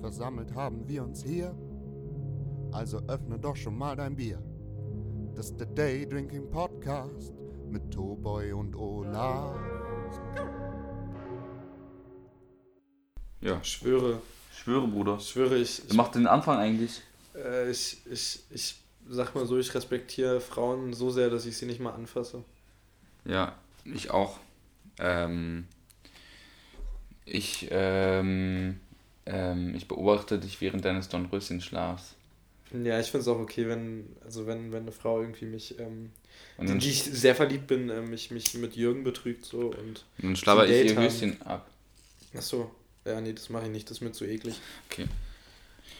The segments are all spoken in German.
versammelt haben wir uns hier. Also öffne doch schon mal dein Bier. Das ist der Day Drinking Podcast mit Toboy und Olaf. Ja, schwöre, schwöre, Bruder. schwöre ich. Wer macht den Anfang eigentlich? Äh, ich, ich, ich sag mal so, ich respektiere Frauen so sehr, dass ich sie nicht mal anfasse. Ja, ich auch. Ähm, ich, ähm, ähm, ich beobachte dich während deines Dornröschenschlafs. Ja, ich finde es auch okay, wenn, also wenn, wenn eine Frau irgendwie mich, ähm, in die ich sehr verliebt bin, äh, mich, mich mit Jürgen betrügt so und. dann schlabber ich Date ihr haben. Höschen ab. Achso, ja, nee, das mache ich nicht, das ist mir zu eklig. Okay.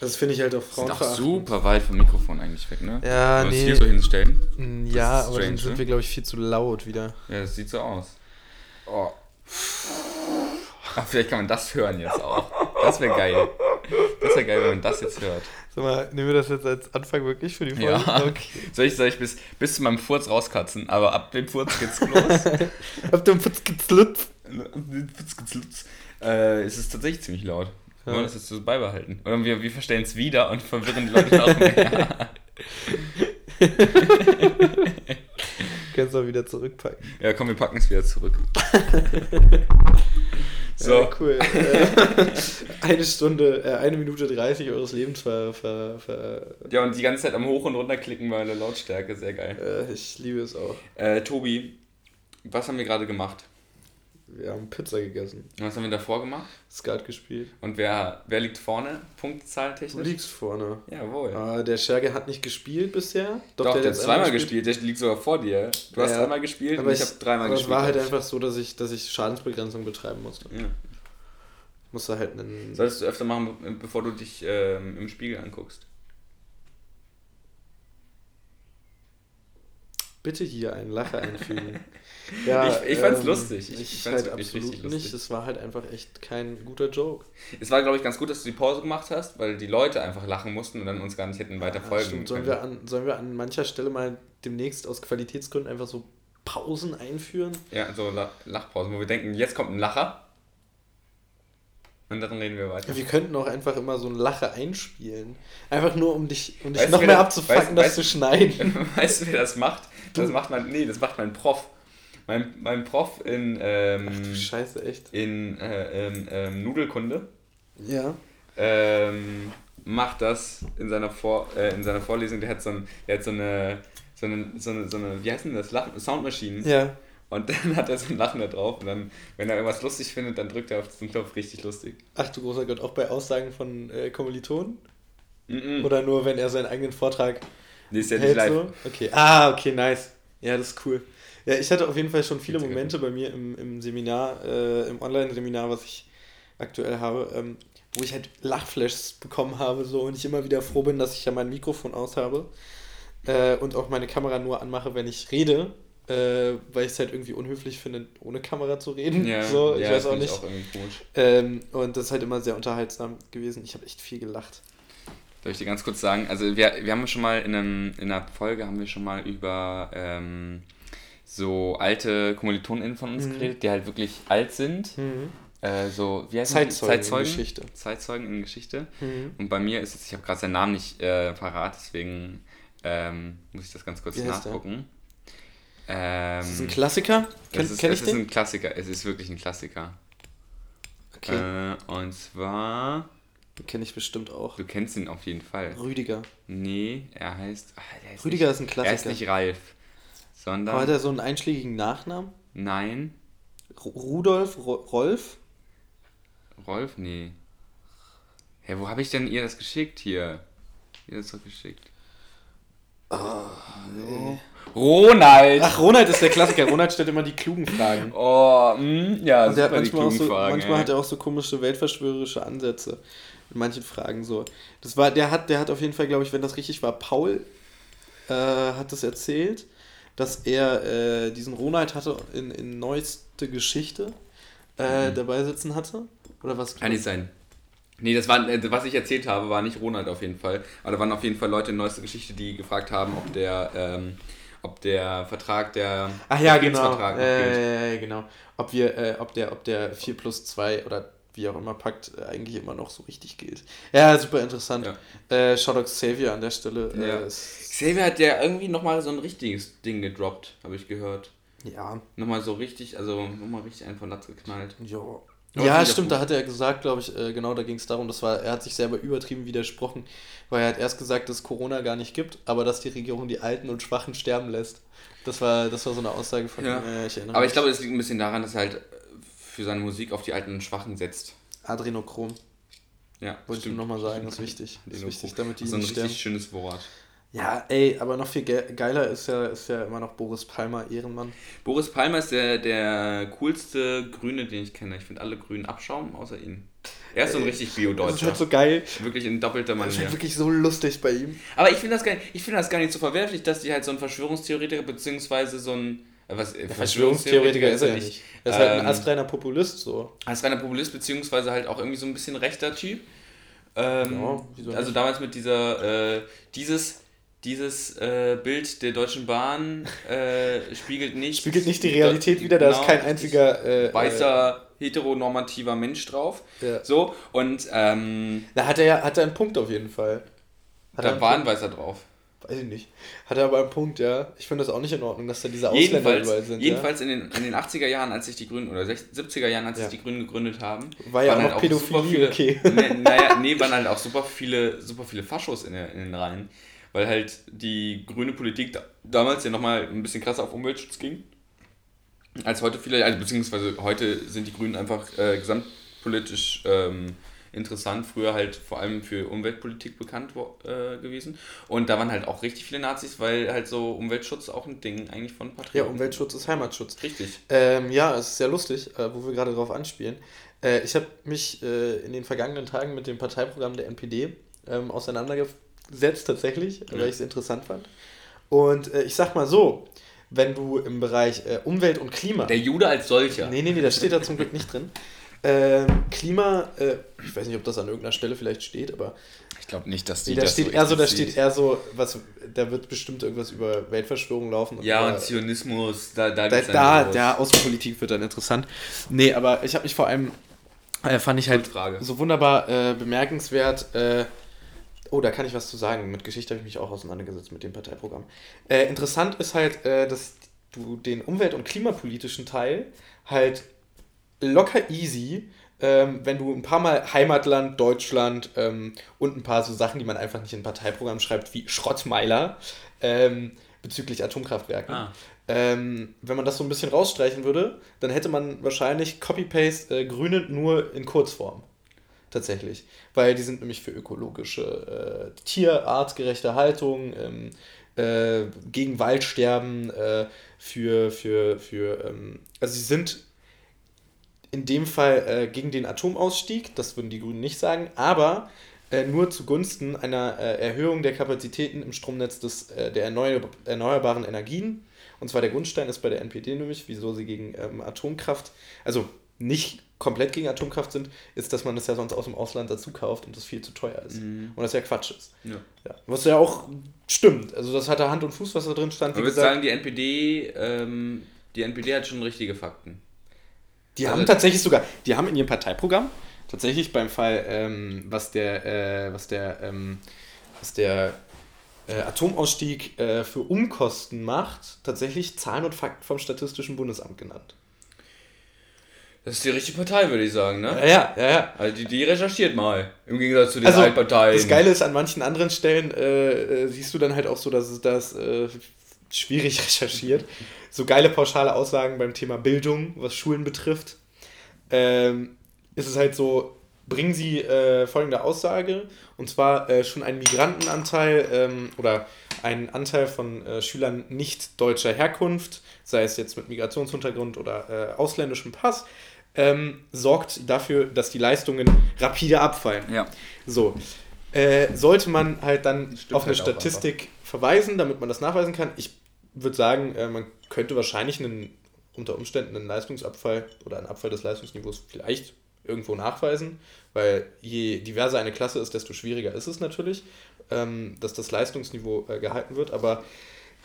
Das finde ich halt auch Frauen auch super weit vom Mikrofon eigentlich weg, ne? Ja, Wollen nee. hier so hinstellen? Mm, Ja, ist aber dann sind ne? wir, glaube ich, viel zu laut wieder. Ja, das sieht so aus. Oh. Ach, vielleicht kann man das hören jetzt auch. Das wäre geil. Das wäre geil, wenn man das jetzt hört. Sag mal, nehmen wir das jetzt als Anfang wirklich für die Folge? Ja. Okay. Soll ich, soll ich bis, bis zu meinem Furz rauskatzen, aber ab dem Furz geht's los. Ab dem Putz geht's Lutz. äh, es ist tatsächlich ziemlich laut. Wir wollen das jetzt so beibehalten. Oder wir, wir verstellen es wieder und verwirren die Leute noch mehr. Kannst du auch wieder zurückpacken. ja, komm, wir packen es wieder zurück. So, Ja, cool. Äh, eine Stunde, äh, eine Minute 30 eures Lebens ver, ver, ver ja, und die ganze Zeit am Hoch- und Runterklicken bei der Lautstärke, sehr geil. äh, Ich liebe es auch. Äh, Tobi, was haben wir gerade gemacht? Wir haben Pizza gegessen, Was haben wir davor gemacht? Skat gespielt. Und wer, wer liegt vorne, Du Punktzahltechnisch? liegst vorne. Jawohl. Ah, der Scherge hat nicht gespielt bisher. Doch, der, hat jetzt zweimal einmal gespielt. der liegt sogar vor dir. Du hast Ja, einmal gespielt Aber und ich, ich habe dreimal aber gespielt. es war halt ich. einfach so, dass ich, dass ich Schadensbegrenzung betreiben musste. Ja. Musste halt einen. Solltest du öfter machen, be- bevor du dich ähm, im Spiegel anguckst. Bitte hier einen Lacher einfügen. ja, Ich- ich fand's lustig. Ich- Ich, fand's halt absolut nicht. Es war halt einfach echt kein guter Joke. Es war, glaube ich, ganz gut, dass du die Pause gemacht hast, weil die Leute einfach lachen mussten und dann uns gar nicht hätten weiter Ja, folgen stimmt. Sollen können. wir, an, sollen wir an mancher Stelle mal demnächst aus Qualitätsgründen einfach so Pausen einführen? Ja, so La Lachpausen, wo wir denken, jetzt kommt ein Lacher. Und dann reden wir weiter. Wir könnten auch einfach immer so einen Lacher einspielen. Einfach nur, um dich, um dich Weißt noch mehr das- abzufacken, das zu schneiden. Weißt du, wer das macht? Das macht mein, nee, das macht mein Prof. Mein, mein Prof in, ähm, Ach Scheiße, echt. in äh, ähm, ähm, Nudelkunde Ja. ähm, macht das in seiner, Vor äh, in seiner Vorlesung. Der hat so, ein, der hat so eine, so eine, so eine, so eine, wie heißt denn das? Soundmaschinen. Ja. Und dann hat er so ein Lachen da drauf. Und dann, wenn er irgendwas lustig findet, dann drückt er auf diesen Knopf richtig lustig. Ach du großer Gott, auch bei Aussagen von äh, Kommilitonen? Mhm. Oder nur, wenn er seinen eigenen Vortrag Nee, ist ja nicht hält live. so? Okay. Ah, okay, nice. Ja, das ist cool. Ja, ich hatte auf jeden Fall schon viele Momente bei mir im, im Seminar, äh, im Online-Seminar, was ich aktuell habe, ähm, wo ich halt Lachflashs bekommen habe so und ich immer wieder froh bin, dass ich ja mein Mikrofon aus habe äh, und auch meine Kamera nur anmache, wenn ich rede, äh, weil ich es halt irgendwie unhöflich finde, ohne Kamera zu reden. Ja, so, ich ja, weiß auch nicht. Ich auch. Ähm, und das ist halt immer sehr unterhaltsam gewesen. Ich habe echt viel gelacht. Soll ich dir ganz kurz sagen? Also wir, wir haben schon mal in, einem, in einer Folge haben wir schon mal über ähm, so alte KommilitonInnen von uns Mhm. geredet, die halt wirklich alt sind. Äh, so, wie heißt Zeitzeugen die? in Geschichte. Zeitzeugen in Geschichte. Mhm. Und bei mir ist es, ich habe gerade seinen Namen nicht äh, parat, deswegen ähm, muss ich das ganz kurz heißt der? Ähm, Ist das ein Klassiker? es Kenn, ist, kenn es ich ist den? ein Klassiker, es ist wirklich ein Klassiker. Okay, Äh, und zwar, den kenne ich bestimmt auch. du kennst ihn auf jeden Fall. Rüdiger. Nee, er heißt. der ist Rüdiger nicht, ist ein Er ist Klassiker. nicht Ralf. Sondern. Aber hat er so einen einschlägigen Nachnamen? nein. Ru- Rudolf? Ro Rolf? Rolf? Nee. Hä, wo habe ich denn ihr das geschickt hier? Ihr das doch geschickt. Nee. Ronald! Ach, Ronald ist der Klassiker. Ronald stellt immer die klugen Fragen. Oh, mh, ja, Und hat super, die manchmal, auch so, Fragen. manchmal ey. hat er auch so komische weltverschwörerische Ansätze in manchen Fragen so. Das war, der hat, der hat auf jeden Fall, glaube ich, wenn das richtig war, Paul äh, hat das erzählt, dass er äh, diesen Ronald hatte in, in neueste Geschichte äh, Mhm. dabei sitzen hatte. Oder was? Kann nicht sein. Nee, das war, äh, was ich erzählt habe, war nicht Ronald auf jeden Fall. Aber da waren auf jeden Fall Leute in neuester Geschichte, die gefragt haben, ob der, ähm, ob der Vertrag, der Ach ja, genau. Äh, genau. Ob wir, äh, ob der, ob der 4 plus 2 oder wie auch immer packt, äh, eigentlich immer noch so richtig gilt. Ja, super interessant. Ja. Äh, Shoutout Xavier an der Stelle. Äh, ja. Xavier hat ja irgendwie nochmal so ein richtiges Ding gedroppt, habe ich gehört. Ja. Nochmal so richtig, also nochmal richtig einen von Latz geknallt. Ja. Ja, stimmt, da hat er gesagt, glaube ich, äh, genau, da ging es darum, das war, er hat sich selber übertrieben widersprochen, weil er hat erst gesagt, dass Corona gar nicht gibt, aber dass die Regierung die Alten und Schwachen sterben lässt. Das war, das war so eine Aussage von ja. ihm. Äh, ich aber ich glaube, es liegt ein bisschen daran, dass er halt für seine Musik auf die Alten und Schwachen setzt. Adrenochrom. Ja, wollte ich nur nochmal sagen, das ist wichtig. Das ist wichtig, damit die so ein richtig sterben. schönes Wort. Ja, ey, aber noch viel geiler ist ja, ist ja immer noch Boris Palmer, Ehrenmann. Boris Palmer ist der, der coolste Grüne, den ich kenne. Ich finde alle Grünen Abschaum, außer ihn. Er ist so ein richtig Bio-Deutscher. Das ist halt so geil. Wirklich in doppelter Manier. Das ist halt wirklich so lustig bei ihm. Aber ich finde das, find das gar nicht so verwerflich, dass die halt so ein Verschwörungstheoretiker beziehungsweise so ein. Äh, was, äh, Verschwörungstheoretiker ist er nicht. Er ist ähm, halt ein ähm, astreiner Populist so. Astreiner Populist, beziehungsweise halt auch irgendwie so ein bisschen rechter Typ. Ähm, ja, also damals mit dieser, äh, dieses dieses äh, Bild der Deutschen Bahn äh, spiegelt nicht. Spiegelt nicht die Realität wieder, da genau, ist kein einziger. Äh, weißer, heteronormativer Mensch drauf. Ja. So, und. Ähm, da hat er ja hat er einen Punkt auf jeden Fall. Hat da war ein Weißer drauf. Weiß ich nicht. Hat er aber einen Punkt, ja. Ich finde das auch nicht in Ordnung, dass da diese Ausländer jedenfalls, überall sind. Jedenfalls ja? in, den, in den 80er Jahren, als sich die Grünen, oder 70er Jahren, als ja. sich die Grünen gegründet haben, war ja auch halt noch Pädophilie, okay. Ne, naja, nee, waren halt auch super viele, super viele Faschos in, in den Reihen weil halt die grüne Politik da, damals ja nochmal ein bisschen krasser auf Umweltschutz ging. Als heute viele, also beziehungsweise heute sind die Grünen einfach äh, gesamtpolitisch ähm, interessant, früher halt vor allem für Umweltpolitik bekannt äh, gewesen. Und da waren halt auch richtig viele Nazis, weil halt so Umweltschutz auch ein Ding eigentlich von Patrioten. Ja, Umweltschutz ist Heimatschutz. Richtig. Ähm, ja, es ist sehr lustig, äh, wo wir gerade drauf anspielen. Äh, ich habe mich äh, in den vergangenen Tagen mit dem Parteiprogramm der NPD ähm, auseinandergesetzt setzt tatsächlich, weil ich es interessant fand. Und äh, ich sag mal so, wenn du im Bereich äh, Umwelt und Klima. Der Jude als solcher. Nee, nee, nee, das steht da zum Glück nicht drin. Ähm, Klima, äh, ich weiß nicht, ob das an irgendeiner Stelle vielleicht steht, aber. Ich glaube nicht, dass die. Da steht so eher so, da steht eher so, was, da wird bestimmt irgendwas über Weltverschwörung laufen. ja, über, und Zionismus, da, da Da, da der Außenpolitik wird dann interessant. Nee, aber ich habe mich vor allem, äh, fand ich halt so wunderbar äh, bemerkenswert, äh, Oh, da kann ich was zu sagen. Mit Geschichte habe ich mich auch auseinandergesetzt mit dem Parteiprogramm. Äh, interessant ist halt, äh, dass du den umwelt- und klimapolitischen Teil halt locker easy, ähm, wenn du ein paar Mal Heimatland, Deutschland ähm, und ein paar so Sachen, die man einfach nicht in ein Parteiprogramm schreibt, wie Schrottmeiler ähm, bezüglich Atomkraftwerken. Ah. Ähm, wenn man das so ein bisschen rausstreichen würde, dann hätte man wahrscheinlich Copy-Paste äh, Grüne nur in Kurzform tatsächlich. Weil die sind nämlich für ökologische, äh, tierartgerechte Haltung, ähm, äh, gegen Waldsterben, äh, für, für, für ähm, also sie sind in dem Fall äh, gegen den Atomausstieg, das würden die Grünen nicht sagen, aber äh, nur zugunsten einer äh, Erhöhung der Kapazitäten im Stromnetz des, der erneuer erneuerbaren Energien. Und zwar der Grundstein ist bei der NPD nämlich, wieso sie gegen ähm, Atomkraft, also nicht komplett gegen Atomkraft sind, ist, dass man das ja sonst aus dem Ausland dazu kauft und das viel zu teuer ist. Mhm. Und das ja Quatsch ist. Ja. ja. Was ja auch stimmt. Also das hat Hand und Fuß, was da drin stand. Ich würde sagen, die NPD, ähm, die NPD hat schon richtige Fakten. Die also haben tatsächlich sogar, die haben in ihrem Parteiprogramm tatsächlich beim Fall, ähm, was der, äh, was der, ähm, was der äh, Atomausstieg äh, für Umkosten macht, tatsächlich Zahlen und Fakten vom Statistischen Bundesamt genannt. Das ist die richtige Partei, würde ich sagen, ne? Ja, ja, ja. Also die, die recherchiert mal, im Gegensatz zu den also, Altparteien. Das Geile ist, an manchen anderen Stellen äh, äh, siehst du dann halt auch so, dass es das äh, schwierig recherchiert. So geile pauschale Aussagen beim Thema Bildung, was Schulen betrifft. Ähm, ist es halt so, bringen sie äh, folgende Aussage, und zwar äh, schon einen Migrantenanteil ähm, oder einen Anteil von äh, Schülern nicht deutscher Herkunft, sei es jetzt mit Migrationshintergrund oder ausländischem Pass, ähm, sorgt dafür, dass die Leistungen rapide abfallen. Ja. So. Äh, sollte man halt dann auf eine halt Statistik verweisen, damit man das nachweisen kann. Ich würde sagen, äh, man könnte wahrscheinlich einen, unter Umständen einen Leistungsabfall oder einen Abfall des Leistungsniveaus vielleicht irgendwo nachweisen, weil je diverser eine Klasse ist, desto schwieriger ist es natürlich, ähm, dass das Leistungsniveau äh, gehalten wird. Aber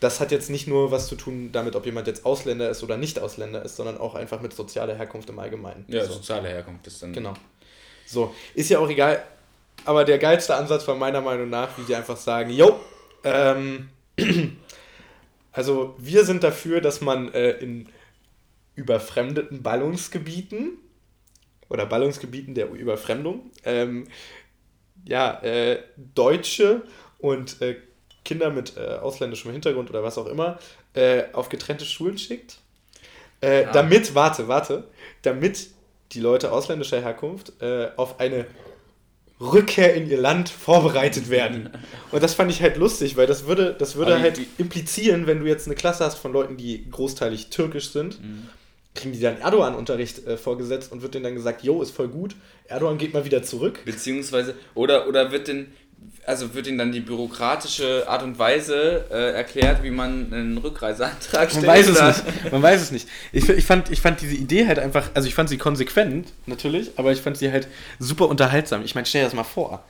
das hat jetzt nicht nur was zu tun damit, ob jemand jetzt Ausländer ist oder nicht Ausländer ist, sondern auch einfach mit sozialer Herkunft im Allgemeinen. Ja, so. soziale Herkunft ist dann. Genau. So, ist ja auch egal. Aber der geilste Ansatz war meiner Meinung nach, wie die einfach sagen, yo, ähm, also wir sind dafür, dass man äh, in überfremdeten Ballungsgebieten oder Ballungsgebieten der Überfremdung ähm, ja, äh, Deutsche und äh, Kinder mit äh, ausländischem Hintergrund oder was auch immer äh, auf getrennte Schulen schickt. Äh, ja. Damit, warte, warte, damit die Leute ausländischer Herkunft äh, auf eine Rückkehr in ihr Land vorbereitet werden. Und das fand ich halt lustig, weil das würde, das würde halt implizieren, wenn du jetzt eine Klasse hast von Leuten, die großteilig türkisch sind, mhm. kriegen die dann Erdogan-Unterricht äh, vorgesetzt und wird denen dann gesagt, jo, ist voll gut, Erdogan geht mal wieder zurück. Beziehungsweise, oder, oder wird denn also wird ihnen dann die bürokratische Art und Weise äh, erklärt, wie man einen Rückreiseantrag stellt? Man weiß es nicht. Man weiß es nicht. Ich, ich, fand, ich fand diese Idee halt einfach, also ich fand sie konsequent, natürlich, aber ich fand sie halt super unterhaltsam. Ich meine, stell dir das mal vor.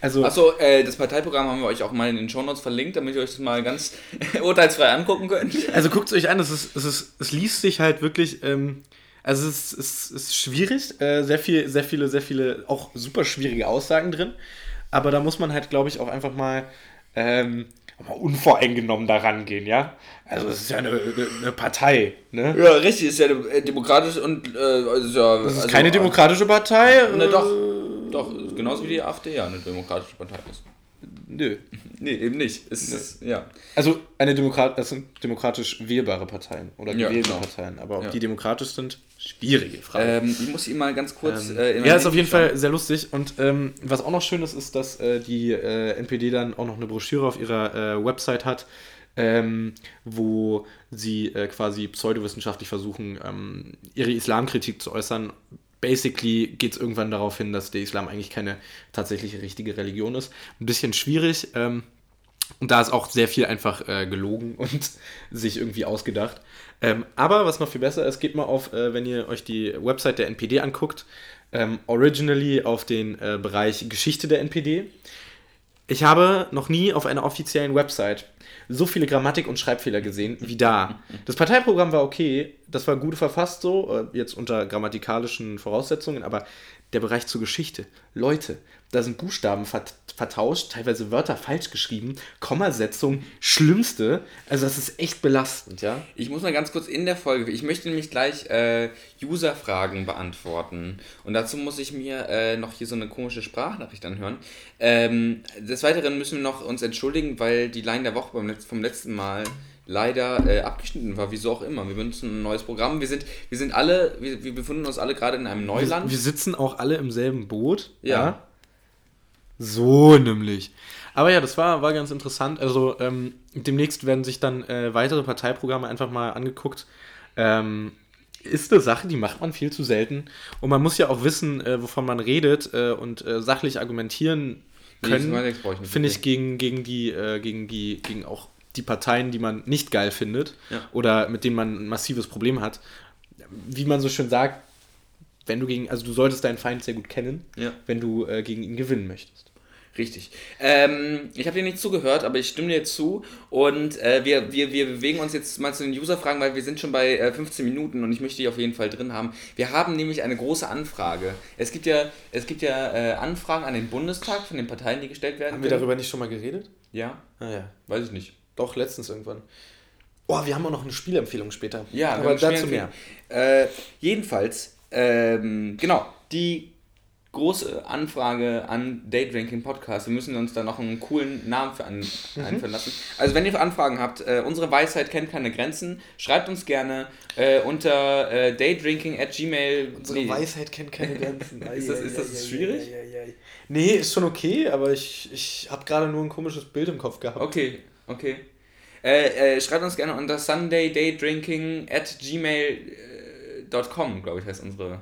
Also, Achso, äh, das Parteiprogramm haben wir euch auch mal in den Shownotes verlinkt, damit ihr euch das mal ganz urteilsfrei angucken könnt. Also guckt es euch an, es, ist, es, ist, es liest sich halt wirklich, ähm, also es ist, es ist schwierig, äh, sehr, viel, sehr viele, sehr viele auch super schwierige Aussagen drin. Aber da muss man halt, glaube ich, auch einfach mal, ähm, mal unvoreingenommen daran gehen, ja? Also es ist ja eine, eine, Partei, ne? Ja, richtig, ist ja demokratisch und äh, ist ja, Das ist also, keine demokratische Partei? Ne, doch, doch, genauso wie die AfD ja eine demokratische Partei ist. Nö. Nee, eben nicht. Es ist, ja. Also eine Demokrat das sind demokratisch wählbare Parteien oder gewählte ja, genau. Parteien. Aber ob ja. die demokratisch sind, schwierige Frage. Ähm, ich muss ihn mal ganz kurz. Ähm, äh, ja, ist auf jeden schauen. Fall sehr lustig. Und ähm, was auch noch schön ist, ist, dass äh, die äh, NPD dann auch noch eine Broschüre auf ihrer äh, Website hat, ähm, wo sie äh, quasi pseudowissenschaftlich versuchen, ähm, ihre Islamkritik zu äußern basically geht es irgendwann darauf hin, dass der Islam eigentlich keine tatsächliche richtige Religion ist. Ein bisschen schwierig. Ähm, und da ist auch sehr viel einfach äh, gelogen und sich irgendwie ausgedacht. Ähm, aber was noch viel besser ist, geht mal auf, äh, wenn ihr euch die Website der NPD anguckt, ähm, originally auf den äh, Bereich Geschichte der NPD. Ich habe noch nie auf einer offiziellen Website so viele Grammatik- und Schreibfehler gesehen wie da. Das Parteiprogramm war okay, das war gut verfasst so, äh, jetzt unter grammatikalischen Voraussetzungen, aber der Bereich zur Geschichte. Leute, da sind Buchstaben vert vertauscht, teilweise Wörter falsch geschrieben, Kommasetzung, schlimmste. Also das ist echt belastend, ja. Ich muss mal ganz kurz in der Folge, ich möchte nämlich gleich äh, User-Fragen beantworten. Und dazu muss ich mir äh, noch hier so eine komische Sprachnachricht anhören. Ähm, des Weiteren müssen wir noch uns entschuldigen, weil die Line der Woche vom letzten Mal leider äh, abgeschnitten war, wieso auch immer. Wir benutzen ein neues Programm. Wir sind, wir sind alle, wir, wir befinden uns alle gerade in einem Neuland. Wir, wir, sitzen auch alle im selben Boot. Ja. ja. So nämlich. Aber ja, das war, war ganz interessant. Also ähm, demnächst werden sich dann äh, weitere Parteiprogramme einfach mal angeguckt. Ähm, ist eine Sache, die macht man viel zu selten. Und man muss ja auch wissen, äh, wovon man redet äh, und äh, sachlich argumentieren können. Nee, Finde ich gegen, gegen die, äh, gegen die, gegen auch die Parteien, die man nicht geil findet ja. oder mit denen man ein massives Problem hat. Wie man so schön sagt, wenn du gegen, also du solltest deinen Feind sehr gut kennen, ja. wenn du äh, gegen ihn gewinnen möchtest. Richtig. Ähm, ich habe dir nicht zugehört, aber ich stimme dir zu. Und äh, wir, wir, wir bewegen uns jetzt mal zu den User-Fragen, weil wir sind schon bei äh, 15 Minuten und ich möchte die auf jeden Fall drin haben. Wir haben nämlich eine große Anfrage. Es gibt ja, es gibt ja äh, Anfragen an den Bundestag von den Parteien, die gestellt werden. Haben wir darüber nicht schon mal geredet? Ja. Ah ja. Weiß ich nicht. Doch, letztens irgendwann. Oh, wir haben auch noch eine Spielempfehlung später. Ja, aber dazu mehr. Äh, jedenfalls, ähm, genau, die große Anfrage an Date Ranking Podcast. Wir müssen uns da noch einen coolen Namen für an, mhm. einfallen lassen. Also wenn ihr Anfragen habt, äh, unsere Weisheit kennt keine Grenzen, schreibt uns gerne äh, unter äh, datedrinking at gmail. Unsere nee. Weisheit kennt keine Grenzen. ist das, ist das schwierig? Nee, ist schon okay, aber ich, ich habe gerade nur ein komisches Bild im Kopf gehabt. Okay, Okay. Äh, äh, schreibt uns gerne unter sundaydaydrinking at gmail.com, glaube ich, heißt unsere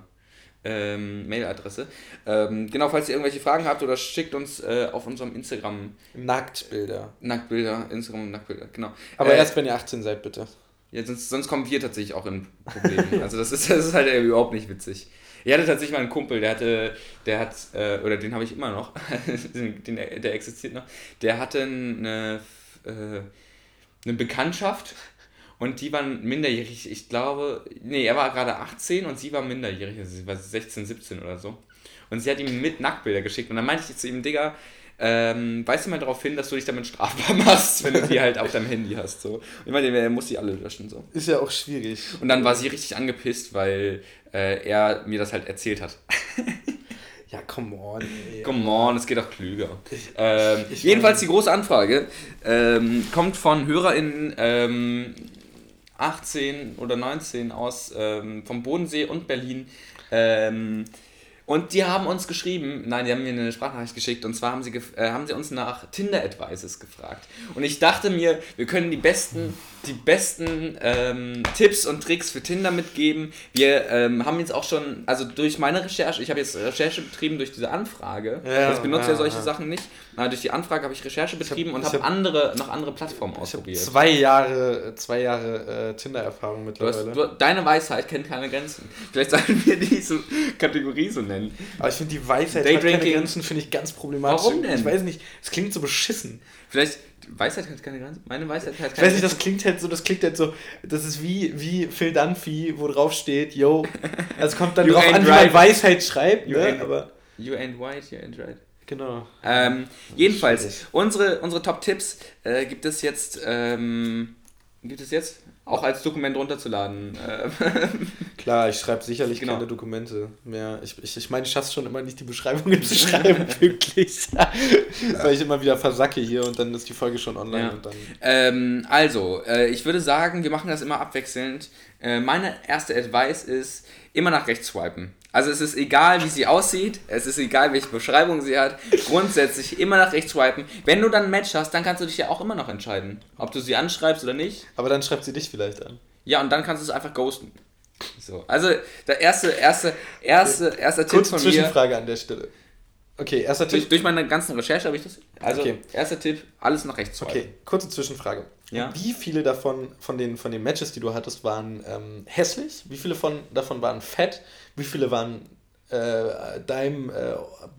ähm, Mailadresse. Ähm, genau, falls ihr irgendwelche Fragen habt oder schickt uns äh, auf unserem Instagram Nacktbilder. Nacktbilder, Instagram Nacktbilder, genau. Aber äh, erst wenn ihr 18 seid, bitte. Ja, sonst, sonst kommen wir tatsächlich auch in Probleme. also das ist, das ist halt überhaupt nicht witzig. Ich hatte tatsächlich mal einen Kumpel, der hatte, der hat, äh, oder den habe ich immer noch, den, der existiert noch, der hatte eine äh, eine Bekanntschaft und die waren minderjährig. Ich glaube, nee, er war gerade 18 und sie war minderjährig, also sie war 16, 17 oder so. Und sie hat ihm mit Nacktbilder geschickt. Und dann meinte ich zu ihm, Digga, ähm, weist du mal darauf hin, dass du dich damit strafbar machst, wenn du die halt auf deinem Handy hast. So. Und ich meine, er muss die alle löschen. So. Ist ja auch schwierig. Und dann war sie richtig angepisst, weil äh, er mir das halt erzählt hat. Ja, come on. Ey. Come on, es geht auch klüger. Ähm, ich jedenfalls die große Anfrage ähm, kommt von HörerInnen ähm, 18 oder 19 aus ähm, vom Bodensee und Berlin. Ähm, und die haben uns geschrieben, nein, die haben mir eine Sprachnachricht geschickt und zwar haben sie, äh, haben sie uns nach Tinder-Advices gefragt. Und ich dachte mir, wir können die besten die besten ähm, Tipps und Tricks für Tinder mitgeben. Wir ähm, haben jetzt auch schon, also durch meine Recherche, ich habe jetzt Recherche betrieben durch diese Anfrage. Ja, ich benutze ja, ja solche ja. Sachen nicht. Aber durch die Anfrage habe ich Recherche betrieben hab, und habe hab andere, noch andere Plattformen ausprobiert. zwei Jahre, zwei Jahre äh, Tinder-Erfahrung mittlerweile. Du hast, du, deine Weisheit kennt keine Grenzen. Vielleicht sollten wir diese Kategorie so nennen. Aber ich finde die Weisheit hat keine Grenzen, finde ich ganz problematisch. Warum denn? Ich weiß nicht, es klingt so beschissen. Vielleicht Weisheit hat keine Grenzen. Meine Weisheit hat keine Grenzen. Ich weiß nicht, das klingt halt so, das klingt halt so, das ist wie, wie Phil Dunphy, wo drauf steht, yo. Also kommt dann drauf an, wie man Weisheit schreibt, you ne? Ain't, aber you ain't white, you ain't right. Genau. Ähm, jedenfalls, unsere, unsere Top-Tipps äh, gibt es jetzt, ähm, gibt es jetzt? Auch als Dokument runterzuladen. Äh, Klar, ich schreibe sicherlich genau. keine Dokumente mehr. Ich, ich, ich meine, ich schaffe es schon immer nicht, die Beschreibungen zu schreiben, pünktlich. Weil ich immer wieder versacke hier und dann ist die Folge schon online. Ja. Und dann ähm, also, äh, ich würde sagen, wir machen das immer abwechselnd. Äh, meine erste Advice ist, immer nach rechts swipen. Also es ist egal, wie sie aussieht, es ist egal, welche Beschreibung sie hat, grundsätzlich immer nach rechts swipen. Wenn du dann ein Match hast, dann kannst du dich ja auch immer noch entscheiden, ob du sie anschreibst oder nicht. Aber dann schreibt sie dich vielleicht an. Ja, und dann kannst du es einfach ghosten. So, also der erste, erste, erste, erster Tipp Kurze von mir. Zwischenfrage an der Stelle. Okay, erster Tipp. Durch, durch meine ganzen Recherche habe ich das. Also, okay. erster Tipp, alles nach rechts swipen. Okay, kurze Zwischenfrage. Ja. Wie viele davon, von den, von den Matches, die du hattest, waren ähm, hässlich? Wie viele von, davon waren fett? Wie viele waren äh, deinem äh,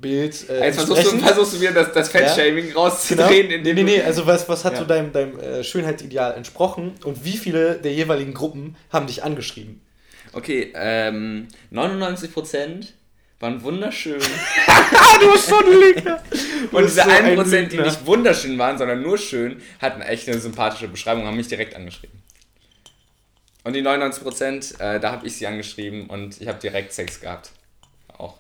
Bild. Äh, Jetzt versuchst du, versuchst du wieder das, das Fettshaming ja? rauszudrehen. Genau. Nee, nee, nee, also was, was hat ja. so deinem, deinem äh, Schönheitsideal entsprochen und wie viele der jeweiligen Gruppen haben dich angeschrieben? Okay, ähm, 99% waren wunderschön. du bist so ein Lügner. Und diese so 1%, die nicht wunderschön waren, sondern nur schön, hatten echt eine sympathische Beschreibung, haben mich direkt angeschrieben. Und die 99%, äh, da habe ich sie angeschrieben und ich habe direkt Sex gehabt. Auch.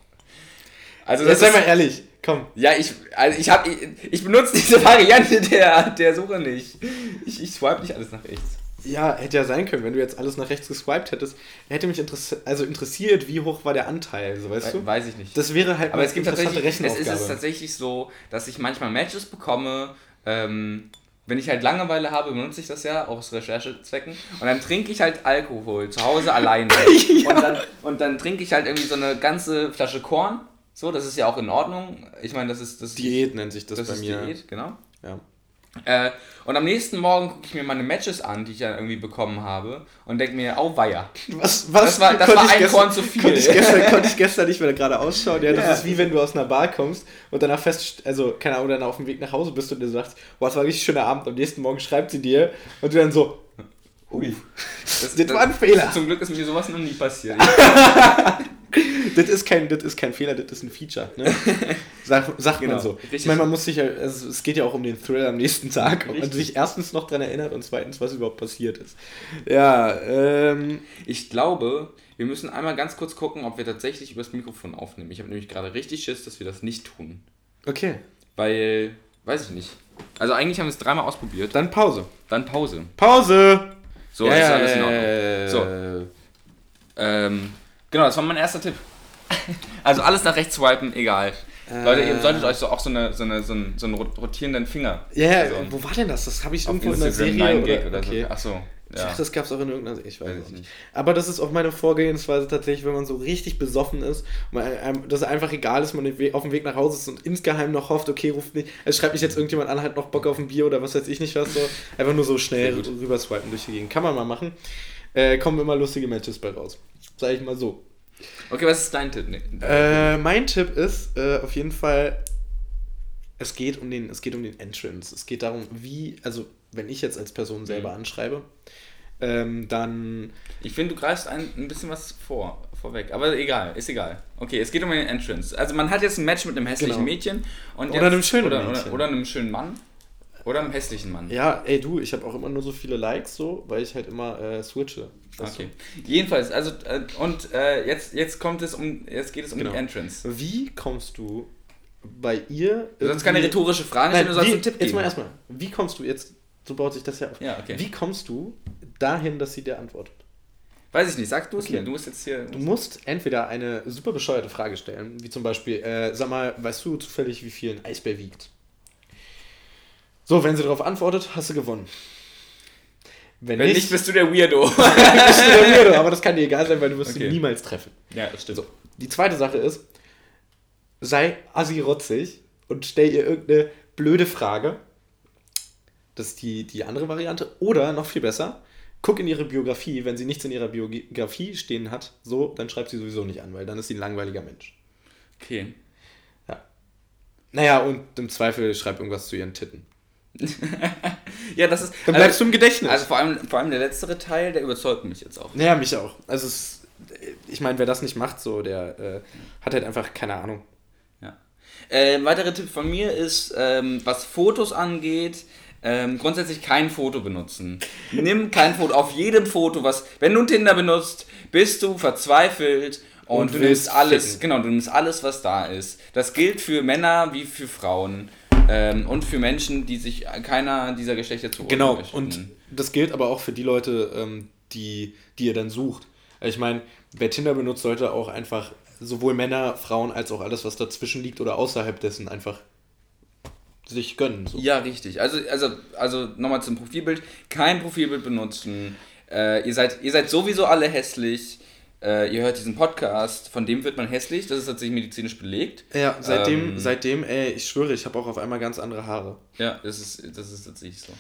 Also das Jetzt sei mal ehrlich, komm. Ja, ich, also ich, hab, ich, ich benutze diese Variante der, der Suche nicht. Ich, ich swipe nicht alles nach rechts. Ja, hätte ja sein können, wenn du jetzt alles nach rechts geswiped hättest. Hätte mich interess also interessiert, wie hoch war der Anteil, so weißt du? Weiß ich nicht. Das wäre halt Aber es gibt tatsächlich, es ist es tatsächlich so, dass ich manchmal Matches bekomme, ähm, wenn ich halt Langeweile habe, benutze ich das ja auch aus Recherchezwecken. Und dann trinke ich halt Alkohol zu Hause alleine. ja. und, dann, und dann trinke ich halt irgendwie so eine ganze Flasche Korn. So, das ist ja auch in Ordnung. Ich meine, das ist das. Diät nennt sich das, das bei mir. Diät, genau. Ja. Äh, und am nächsten Morgen gucke ich mir meine Matches an, die ich ja irgendwie bekommen habe, und denke mir, oh weia. Was, was? Das war, das war ein Korn zu viel. Konnte ich, gestern, konnte ich gestern nicht mehr gerade ausschauen. Ja, das ja. ist wie wenn du aus einer Bar kommst und danach fest, also keine Ahnung, dann auf dem Weg nach Hause bist und dir sagst, boah, es war ein richtig schöner Abend. Am nächsten Morgen schreibt sie dir und du dann so, Ui. Das, das, war ein Fehler. Zum Glück ist mir sowas noch nie passiert. das, ist kein, das ist kein Fehler, das ist ein Feature. Ne? Sag, sagt genau. man so. Richtig. Ich meine, man muss sich ja, also es geht ja auch um den Thrill am nächsten Tag, ob man sich erstens noch daran erinnert und zweitens, was überhaupt passiert ist. Ja, ähm. Ich glaube, wir müssen einmal ganz kurz gucken, ob wir tatsächlich übers Mikrofon aufnehmen. Ich habe nämlich gerade richtig Schiss, dass wir das nicht tun. Okay. Weil, weiß ich nicht. Also eigentlich haben wir es dreimal ausprobiert. Dann Pause. Dann Pause. Pause! So, ja, ist alles in Ordnung. So. Ähm, genau, das war mein erster Tipp. also alles nach rechts swipen, egal. Äh, Leute, ihr solltet euch so auch so, eine, so, eine, so, einen, so einen rotierenden Finger. Ja, yeah, also, wo war denn das? Das habe ich irgendwo in der Serie oder, oder okay. so. Achso. Ja. Ach, das gab es auch in irgendeiner. Ich weiß es nicht. Aber das ist auch meine Vorgehensweise tatsächlich, wenn man so richtig besoffen ist, man, dass es einfach egal ist, man auf dem Weg nach Hause ist und insgeheim noch hofft, okay, ruft mich, es schreibt mich jetzt irgendjemand an, hat noch Bock auf ein Bier oder was weiß ich nicht was. So. Einfach nur so schnell rüber swipen durch die Gegend. Kann man mal machen. Äh, kommen immer lustige Matches bei raus. Sag ich mal so. Okay, was ist dein Tipp? Nee, äh, mein Tipp ist äh, auf jeden Fall, es geht um den, es geht um den Entrance. Es geht darum, wie, also wenn ich jetzt als Person selber mhm. anschreibe, ähm, dann. Ich finde, du greifst ein, ein bisschen was vor, vorweg. Aber egal, ist egal. Okay, es geht um den Entrance. Also man hat jetzt ein Match mit einem hässlichen genau. Mädchen. Und oder einem schönen oder, Mädchen. Oder, oder einem schönen Mann. Oder einem hässlichen Mann. Ja, ey du, ich habe auch immer nur so viele Likes so, weil ich halt immer äh, switche. Okay. Jedenfalls, also äh, und äh, jetzt, jetzt kommt es um, jetzt geht es um genau. die Entrance. Wie kommst du bei ihr? Du sollst keine rhetorische Frage stellen, du sollst einen Tipp geben. Jetzt mal erstmal, wie kommst du jetzt? So baut sich das ja auf. Ja, okay. Wie kommst du dahin, dass sie dir antwortet? Weiß ich nicht, sag du es okay. mir. Du musst jetzt hier. Du musst entweder eine super bescheuerte Frage stellen, wie zum Beispiel, äh, sag mal, weißt du zufällig, wie viel ein Eisbär wiegt? So, wenn sie darauf antwortet, hast du gewonnen. Wenn, wenn nicht, nicht, bist du der Weirdo. bist du der Weirdo, aber das kann dir egal sein, weil du wirst okay. ihn niemals treffen. Ja, das stimmt. So, die zweite Sache ist, sei assi-rotzig und stell ihr irgendeine blöde Frage. Das ist die, die andere Variante. Oder, noch viel besser, guck in ihre Biografie. Wenn sie nichts in ihrer Biografie stehen hat, so, dann schreibt sie sowieso nicht an, weil dann ist sie ein langweiliger Mensch. Okay. Ja. Naja, und im Zweifel schreib irgendwas zu ihren Titten. ja, das ist. Dann bleibst also, du im Gedächtnis. Also vor allem, vor allem der letztere Teil, der überzeugt mich jetzt auch. Naja, mich auch. Also es, ich meine, wer das nicht macht, so, der äh, hat halt einfach keine Ahnung. Ja. Äh, ein weiterer Tipp von mir ist, ähm, was Fotos angeht, ähm, grundsätzlich kein Foto benutzen. Nimm kein Foto. Auf jedem Foto, was, wenn du Tinder benutzt, bist du verzweifelt und, und du nimmst alles, ficken. genau, du nimmst alles, was da ist. Das gilt für Männer wie für Frauen. Ähm, und für Menschen, die sich keiner dieser Geschlechter zuordnen Genau, möchten. und das gilt aber auch für die Leute, ähm, die, die ihr dann sucht. Ich meine, wer Tinder benutzt, sollte auch einfach sowohl Männer, Frauen als auch alles, was dazwischen liegt oder außerhalb dessen, einfach sich gönnen. So. Ja, richtig. Also, also, also nochmal zum Profilbild. Kein Profilbild benutzen. Äh, ihr, seid, ihr seid sowieso alle hässlich äh, ihr hört diesen Podcast, von dem wird man hässlich, das ist tatsächlich medizinisch belegt. Ja, seitdem, ähm, seitdem ey, ich schwöre, ich habe auch auf einmal ganz andere Haare. Ja, das ist, das ist tatsächlich so.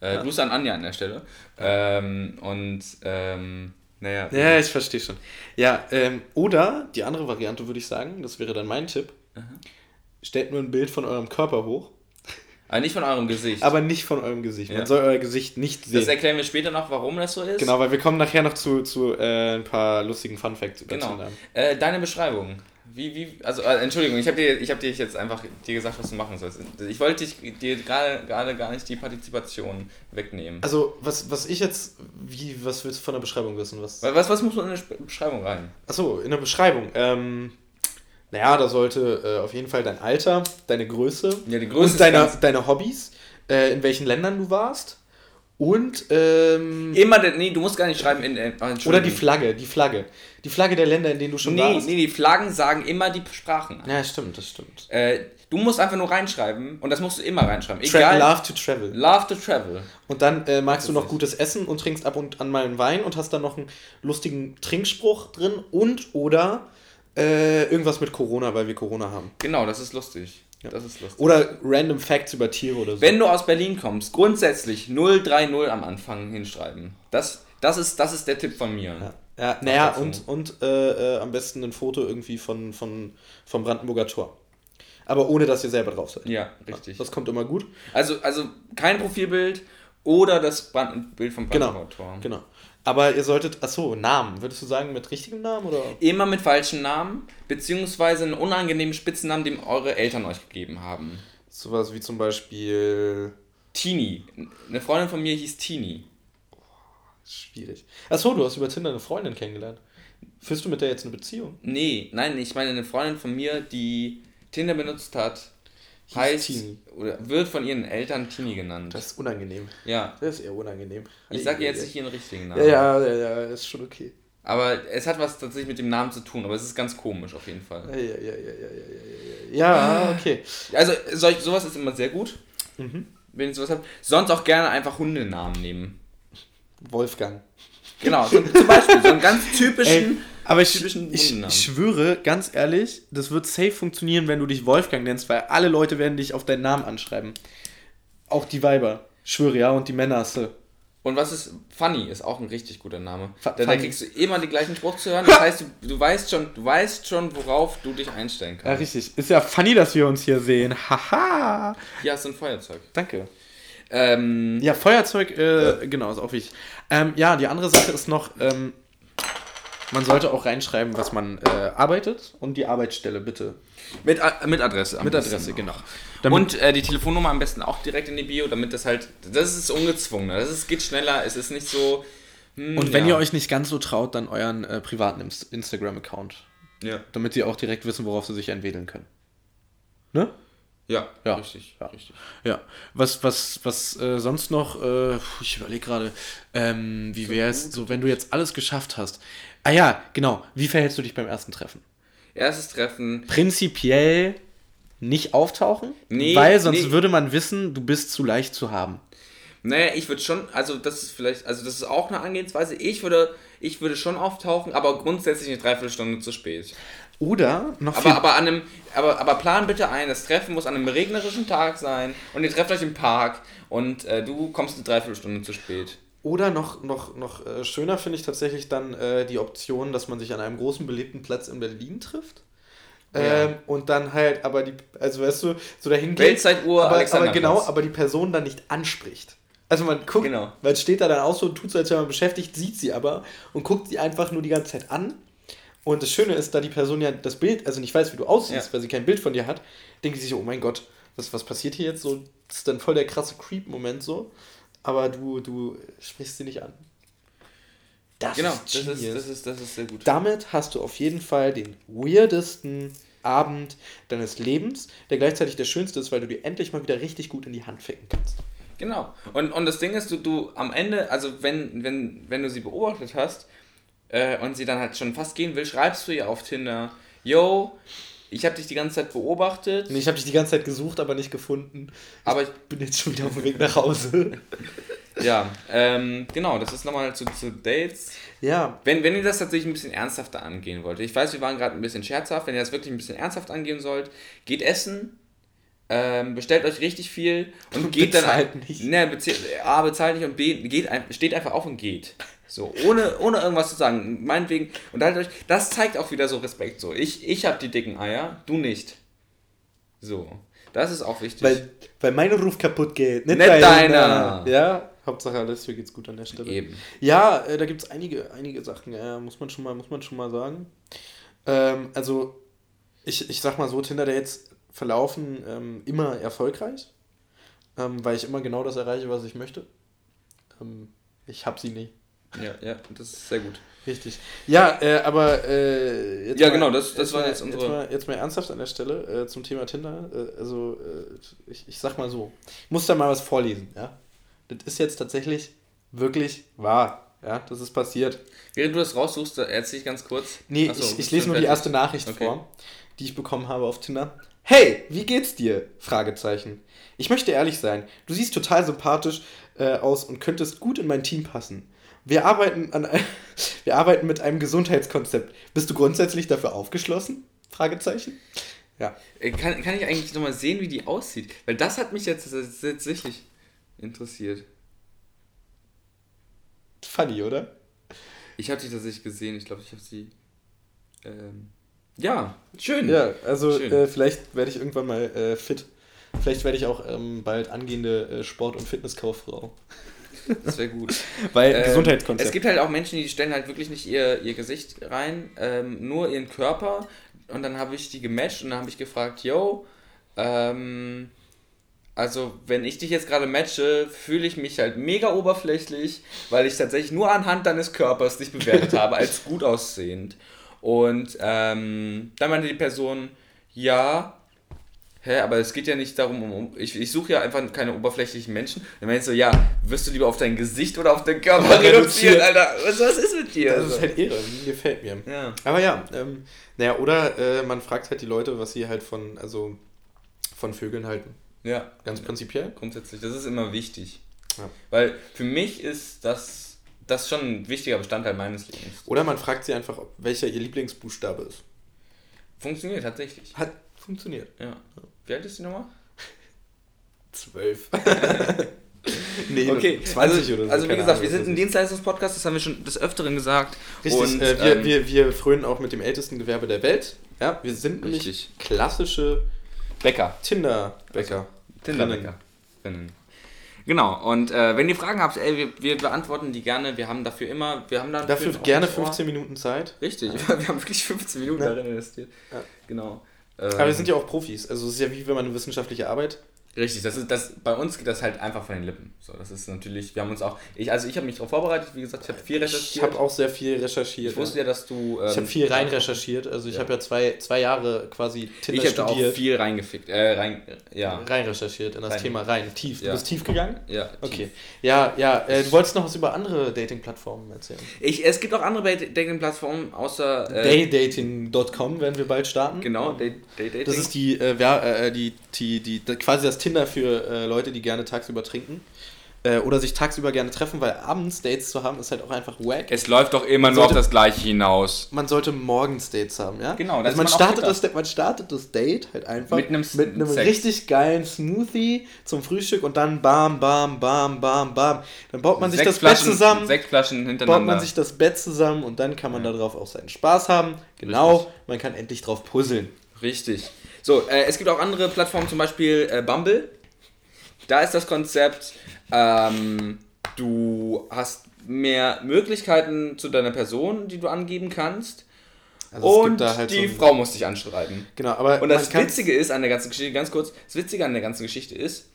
Äh, ja. Grüße an Anja an der Stelle. Ähm, und, ähm, naja. Ja, ich verstehe schon. Ja, ähm, oder die andere Variante würde ich sagen, das wäre dann mein Tipp. Aha. Stellt nur ein Bild von eurem Körper hoch aber nicht von eurem Gesicht. Aber nicht von eurem Gesicht. Ja. Man soll euer Gesicht nicht sehen. Das erklären wir später noch, warum das so ist. Genau, weil wir kommen nachher noch zu, zu äh, ein paar lustigen Fun Facts genau. Äh, deine Beschreibung. Wie, wie, also, äh, Entschuldigung, ich habe dir, hab dir jetzt einfach dir gesagt, was du machen sollst. Ich wollte dich, dir gerade gar nicht die Partizipation wegnehmen. Also, was, was ich jetzt, wie, was willst du von der Beschreibung wissen? Was, was, was muss man in der Beschreibung rein? Achso, in der Beschreibung. Ähm, naja, da sollte äh, auf jeden Fall dein Alter, deine Größe ja, Größe und deine, deine Hobbys, äh, in welchen Ländern du warst und ähm, immer, nee, du musst gar nicht schreiben in, äh, oder die Flagge, die Flagge, die Flagge der Länder, in denen du schon nee, warst. Nee, die Flaggen sagen immer die Sprachen. Ja, stimmt, das stimmt. Äh, du musst einfach nur reinschreiben und das musst du immer reinschreiben. Egal. love to travel. Love to travel. Und dann äh, magst du noch gutes Essen und trinkst ab und an mal einen Wein und hast dann noch einen lustigen Trinkspruch drin und oder äh, irgendwas mit Corona, weil wir Corona haben. Genau, das ist lustig. Ja. Das ist lustig. Oder random Facts über Tiere oder so. Wenn du aus Berlin kommst, grundsätzlich 030 am Anfang hinschreiben. Das, das, ist, das ist der Tipp von mir. Ja, ja naja, und, und äh, äh, am besten ein Foto irgendwie von, von, vom Brandenburger Tor. Aber ohne, dass ihr selber drauf seid. Ja, richtig. Das kommt immer gut. Also, also kein Profilbild oder das Brand Bild vom genau, Brandenburger genau, Tor. Genau. Aber ihr solltet, achso, Namen. Würdest du sagen mit richtigem Namen oder? Immer mit falschen Namen, beziehungsweise einen unangenehmen Spitzennamen, den eure Eltern euch gegeben haben. Sowas wie zum Beispiel. Tini. Eine Freundin von mir hieß Tini. Oh, schwierig. Achso, du hast über Tinder eine Freundin kennengelernt. Führst du mit der jetzt eine Beziehung? Nee, nein, ich meine eine Freundin von mir, die Tinder benutzt hat heißt Tini. oder wird von ihren Eltern Tini genannt. Das ist unangenehm. Ja. Das ist eher unangenehm. Ich sage jetzt nicht ihren richtigen Namen. Ja, ja, ja, ja, ist schon okay. Aber es hat was tatsächlich mit dem Namen zu tun, aber es ist ganz komisch auf jeden Fall. Ja, ja, ja, ja, ja, ja, ja. Ja, okay. Also solch, sowas ist immer sehr gut, mhm. wenn ich sowas habe. Sonst auch gerne einfach Hundenamen nehmen. Wolfgang. Genau, so, zum Beispiel so einen ganz typischen... Aber ich, ich, ich, schwöre, ganz ehrlich, das wird safe funktionieren, wenn du dich Wolfgang nennst, weil alle Leute werden dich auf deinen Namen anschreiben. Auch die Weiber. Schwöre, ja, und die Männer hast du. Und was ist Funny ist auch ein richtig guter Name. da, da, kriegst du immer den gleichen Spruch zu hören. Das heißt, du, du, weißt schon, du weißt schon, worauf du dich einstellen kannst. Ja, richtig. Ist ja funny, dass wir uns hier sehen. Haha. Hier hast du ein Feuerzeug. Danke. Ähm, ja, Feuerzeug, äh, ja. genau, ist auch wichtig. Ähm, ja, die andere Sache ist noch, ähm, man sollte auch reinschreiben, was man äh, arbeitet und die Arbeitsstelle bitte. Mit, äh, mit Adresse. Mit Adresse, genau. Damit und äh, die Telefonnummer am besten auch direkt in die Bio, damit das halt, das ist ungezwungen, das ist, geht schneller, es ist nicht so... Hm, und wenn ja. ihr euch nicht ganz so traut, dann euren äh, privaten Instagram-Account. Ja. Damit sie auch direkt wissen, worauf sie sich entwickeln können. Ja, ja, richtig, ja. richtig. Ja, was, was, was äh, sonst noch, äh, ich überlege gerade, ähm, wie wäre es, so wenn du jetzt alles geschafft hast. Ah ja, genau, wie verhältst du dich beim ersten Treffen? Erstes Treffen. Prinzipiell nicht auftauchen, nee, weil sonst nee. würde man wissen, du bist zu leicht zu haben. Naja, ich würde schon, also das ist vielleicht, also das ist auch eine Angehensweise. Ich würde, ich würde schon auftauchen, aber grundsätzlich eine Dreiviertelstunde zu spät. Oder noch aber, aber, an einem, aber, aber plan bitte ein, das Treffen muss an einem regnerischen Tag sein und ihr trefft euch im Park und äh, du kommst eine Dreiviertelstunde zu spät. Oder noch, noch, noch äh, schöner finde ich tatsächlich dann äh, die Option, dass man sich an einem großen belebten Platz in Berlin trifft. Ja. Ähm, und dann halt, aber die, also weißt du, so dahin geht. Weltzeituhr, aber, aber genau, aber die Person dann nicht anspricht. Also man guckt, genau. man steht da dann auch so und tut so, als wäre man beschäftigt, sieht sie aber und guckt sie einfach nur die ganze Zeit an. Und das Schöne ist, da die Person ja das Bild, also nicht weiß, wie du aussiehst, ja. weil sie kein Bild von dir hat, denkt sie sich, oh mein Gott, was, was passiert hier jetzt? So, das ist dann voll der krasse Creep-Moment so. Aber du, du sprichst sie nicht an. Das genau, ist das ist, das, ist, das ist sehr gut. Damit hast du auf jeden Fall den weirdesten Abend deines Lebens, der gleichzeitig der schönste ist, weil du dir endlich mal wieder richtig gut in die Hand ficken kannst. Genau. Und, und das Ding ist, du, du am Ende, also wenn, wenn, wenn du sie beobachtet hast äh, und sie dann halt schon fast gehen will, schreibst du ihr auf Tinder, yo, ich habe dich die ganze Zeit beobachtet. Nee, ich habe dich die ganze Zeit gesucht, aber nicht gefunden. Aber ich bin jetzt schon wieder auf dem Weg nach Hause. ja, ähm, genau, das ist nochmal zu, zu Dates. Ja. Wenn, wenn ihr das tatsächlich ein bisschen ernsthafter angehen wollt. Ich weiß, wir waren gerade ein bisschen scherzhaft. Wenn ihr das wirklich ein bisschen ernsthaft angehen sollt, geht essen, ähm, bestellt euch richtig viel und, und geht bezahlt dann. Nicht. Ne, bezahlt, A, bezahlt nicht und B, geht, steht einfach auf und geht. So, ohne, ohne irgendwas zu sagen. Meinetwegen, und euch, das zeigt auch wieder so Respekt. So, ich, ich habe die dicken Eier, du nicht. So, das ist auch wichtig. Weil, weil mein Ruf kaputt geht, nicht, nicht deiner. Ja, Hauptsache alles für geht's gut an der Stelle. Eben. Ja, äh, da gibt es einige, einige Sachen, äh, muss, man schon mal, muss man schon mal sagen. Ähm, also, ich, ich sag mal so, Tinder, der jetzt verlaufen ähm, immer erfolgreich, ähm, weil ich immer genau das erreiche, was ich möchte. Ähm, ich habe sie nie. Ja, ja, das ist sehr gut. Richtig. Ja, äh, aber äh, jetzt Ja, mal, genau, das, das war jetzt unsere. Jetzt mal, jetzt mal ernsthaft an der Stelle äh, zum Thema Tinder. Äh, also, äh, ich, ich sag mal so, ich muss da mal was vorlesen, ja. Das ist jetzt tatsächlich wirklich wahr. Ja, das ist passiert. Während du das raussuchst, erzähl ich ganz kurz. Nee, Achso, ich, ich lese nur die erste Nachricht okay. vor, die ich bekommen habe auf Tinder. Hey, wie geht's dir? Fragezeichen. Ich möchte ehrlich sein, du siehst total sympathisch äh, aus und könntest gut in mein Team passen. Wir arbeiten, an, wir arbeiten mit einem Gesundheitskonzept. Bist du grundsätzlich dafür aufgeschlossen? Fragezeichen. Ja. Äh, kann, kann ich eigentlich nochmal sehen, wie die aussieht? Weil das hat mich jetzt tatsächlich interessiert. Funny, oder? Ich habe die tatsächlich gesehen. Ich glaube, ich habe sie. Ähm ja, schön. Ja, also schön. Äh, vielleicht werde ich irgendwann mal äh, fit. Vielleicht werde ich auch ähm, bald angehende äh, Sport- und Fitnesskauffrau. Das wäre gut. Weil ähm, Gesundheitskonzept. Es gibt halt auch Menschen, die stellen halt wirklich nicht ihr, ihr Gesicht rein, ähm, nur ihren Körper. Und dann habe ich die gematcht und dann habe ich gefragt, yo, ähm, also wenn ich dich jetzt gerade matche, fühle ich mich halt mega oberflächlich, weil ich tatsächlich nur anhand deines Körpers dich bewertet habe als gut aussehend. Und ähm, dann meinte die Person, ja, hä, aber es geht ja nicht darum, um, ich, ich suche ja einfach keine oberflächlichen Menschen. Dann meinst du, ja, wirst du lieber auf dein Gesicht oder auf deinen Körper reduzieren, Alter? Was, was ist mit dir? Das ist halt Ehre, gefällt mir. Ja. Aber ja, ähm, naja, oder äh, man fragt halt die Leute, was sie halt von, also von Vögeln halten. Ja. Ganz prinzipiell? Grundsätzlich, das ist immer wichtig. Ja. Weil für mich ist das das schon ein wichtiger Bestandteil meines Lebens. Oder man fragt sie einfach, welcher ihr Lieblingsbuchstabe ist. Funktioniert tatsächlich. Hat funktioniert. Ja. Wie alt ist die Nummer? Zwölf. nee, okay, 20 also, oder so. Also wie gesagt, Ahnung, wir sind ein Dienstleistungspodcast, das haben wir schon des Öfteren gesagt. Richtig, und, äh, wir, ähm, wir, wir frönen auch mit dem ältesten Gewerbe der Welt. Ja, wir sind richtig. nämlich klassische Bäcker. Tinder-Bäcker. Also, Tinder-Bäcker. Genau, und äh, wenn ihr Fragen habt, ey, wir, wir, beantworten die gerne. Wir haben dafür immer, wir haben dafür gerne 15 Minuten Zeit. Richtig, ja. wir haben wirklich 15 Minuten ja. darin investiert. Ja. Genau. Aber wir sind ja auch Profis. Also es ist ja wie wenn man eine wissenschaftliche Arbeit Richtig, das ist das bei uns geht das halt einfach von den Lippen. So, das ist natürlich, wir haben uns auch ich also ich habe mich darauf vorbereitet, wie gesagt, ich habe viel recherchiert. Ich habe auch sehr viel recherchiert. Ich wusste ja, dass du ähm, Ich habe viel rein recherchiert, also ich ja. habe ja zwei, zwei Jahre quasi Tinder ich studiert. Ich auch viel reingefickt, äh, rein ja, rein recherchiert in das rein. Thema rein, tief. Du ja. bist tief gegangen? Ja. Okay. Tief. Ja, ja, äh, du wolltest noch was über andere Dating Plattformen erzählen. Ich es gibt auch andere Dating Plattformen außer äh, daydating.com werden wir bald starten. Genau, Day, Day. Das ist die äh, äh die, die, die, die quasi das Tinder für äh, Leute, die gerne tagsüber trinken. Äh, oder sich tagsüber gerne treffen, weil abends Dates zu haben, ist halt auch einfach wack. Es läuft doch immer man nur sollte, auf das Gleiche hinaus. Man sollte morgens Dates haben, ja? Genau. Also man, startet das, man startet das Date halt einfach mit einem, mit einem richtig geilen Smoothie zum Frühstück und dann bam, bam, bam, bam, bam. Dann baut man sich das Bett zusammen. Sechs Flaschen hintereinander. Baut man sich das Bett zusammen und dann kann man ja. darauf auch seinen Spaß haben. Genau, richtig. man kann endlich drauf puzzeln. Richtig. So, äh, es gibt auch andere Plattformen, zum Beispiel äh, Bumble. Da ist das Konzept, ähm, du hast mehr Möglichkeiten zu deiner Person, die du angeben kannst. Also und halt die so Frau muss dich anschreiben. Genau, aber und das Witzige ist an der ganzen Geschichte, ganz kurz, das Witzige an der ganzen Geschichte ist,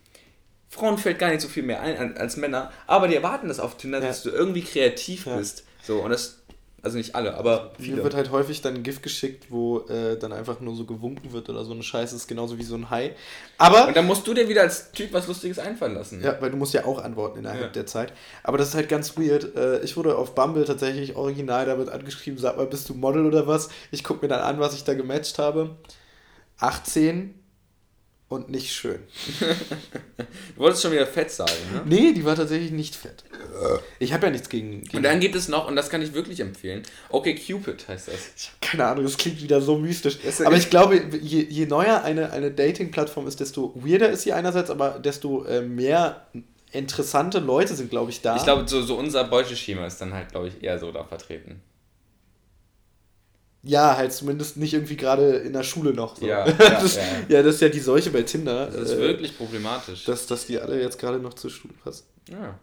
Frauen fällt gar nicht so viel mehr ein als Männer, aber die erwarten das auf Tinder, ja. dass du irgendwie kreativ ja. bist. So, und das also nicht alle, aber viele. Mir wird halt häufig dann ein Gift geschickt, wo äh, dann einfach nur so gewunken wird oder so eine Scheiße ist, genauso wie so ein Hai. Aber. Und dann musst du dir wieder als Typ was Lustiges einfallen lassen. Ja, weil du musst ja auch antworten innerhalb ja. der Zeit. Aber das ist halt ganz weird. Äh, ich wurde auf Bumble tatsächlich original damit angeschrieben, sag mal, bist du Model oder was? Ich gucke mir dann an, was ich da gematcht habe. 18, und nicht schön. du wolltest schon wieder fett sagen, ne? Nee, die war tatsächlich nicht fett. Ich habe ja nichts gegen, gegen, Und dann gibt es noch, und das kann ich wirklich empfehlen, okay, Cupid heißt das. Ich habe keine Ahnung, das klingt wieder so mystisch. Aber ich glaube, je, je neuer eine, eine Dating-Plattform ist, desto weirder ist sie einerseits, aber desto äh, mehr interessante Leute sind, glaube ich, da. Ich glaube, so, so unser Beuteschema ist dann halt, glaube ich, eher so da vertreten. Ja, halt zumindest nicht irgendwie gerade in der Schule noch. So. Ja, ja, das, ja. ja, das ist ja die Seuche bei Tinder. Das ist äh, wirklich problematisch. Dass, dass die alle jetzt gerade noch zur Schule passen. Ja.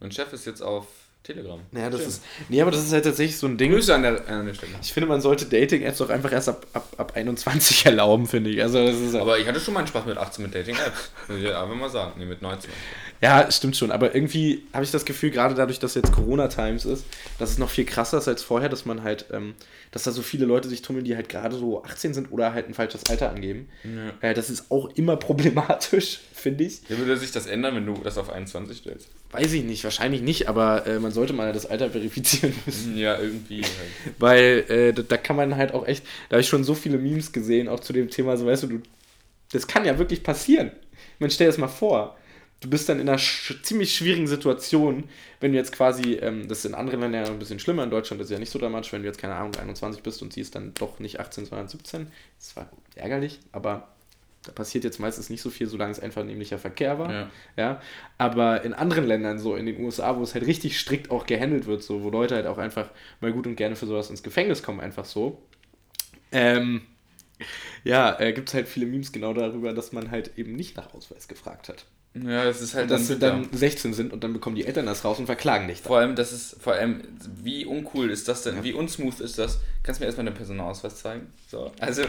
Mein Chef ist jetzt auf Telegram. Naja, das ist. Nee, aber das ist halt tatsächlich so ein Ding. Grüße an der, an der Stelle. Ich finde, man sollte Dating-Apps doch einfach erst ab, ab, ab 21 erlauben, finde ich. Also, das ist aber ich hatte schon meinen Spaß mit 18 mit Dating-Apps. Muss ich einfach mal sagen. Nee, mit 19. Ja, stimmt schon. Aber irgendwie habe ich das Gefühl, gerade dadurch, dass jetzt Corona-Times ist, dass es noch viel krasser ist als vorher, dass man halt, ähm, dass da so viele Leute sich tummeln, die halt gerade so 18 sind oder halt ein falsches Alter angeben. Ja. Äh, das ist auch immer problematisch, finde ich. Wie würde sich das ändern, wenn du das auf 21 stellst? Weiß ich nicht, wahrscheinlich nicht, aber äh, man sollte mal das Alter verifizieren müssen. Ja, irgendwie. Halt. Weil äh, da, da, kann man halt auch echt, da habe ich schon so viele Memes gesehen, auch zu dem Thema, so weißt du, du das kann ja wirklich passieren. Man stell dir das mal vor du bist dann in einer sch ziemlich schwierigen Situation, wenn du jetzt quasi, ähm, das ist in anderen Ländern ja ein bisschen schlimmer, in Deutschland ist es ja nicht so dramatisch, wenn du jetzt keine Ahnung 21 bist und siehst dann doch nicht 18, sondern 17. Das war ärgerlich, aber da passiert jetzt meistens nicht so viel, solange es einfach nämlicher Verkehr war. Ja. ja. Aber in anderen Ländern, so in den USA, wo es halt richtig strikt auch gehandelt wird, so, wo Leute halt auch einfach mal gut und gerne für sowas ins Gefängnis kommen, einfach so. Ähm, ja, äh, gibt es halt viele Memes genau darüber, dass man halt eben nicht nach Ausweis gefragt hat. Ja, das ist halt dass sie dann 16 sind und dann bekommen die Eltern das raus und verklagen dich. Vor allem, das ist, vor allem, wie uncool ist das denn? Ja. Wie unsmooth ist das? Kannst du mir erstmal den Personalausweis zeigen? So, also,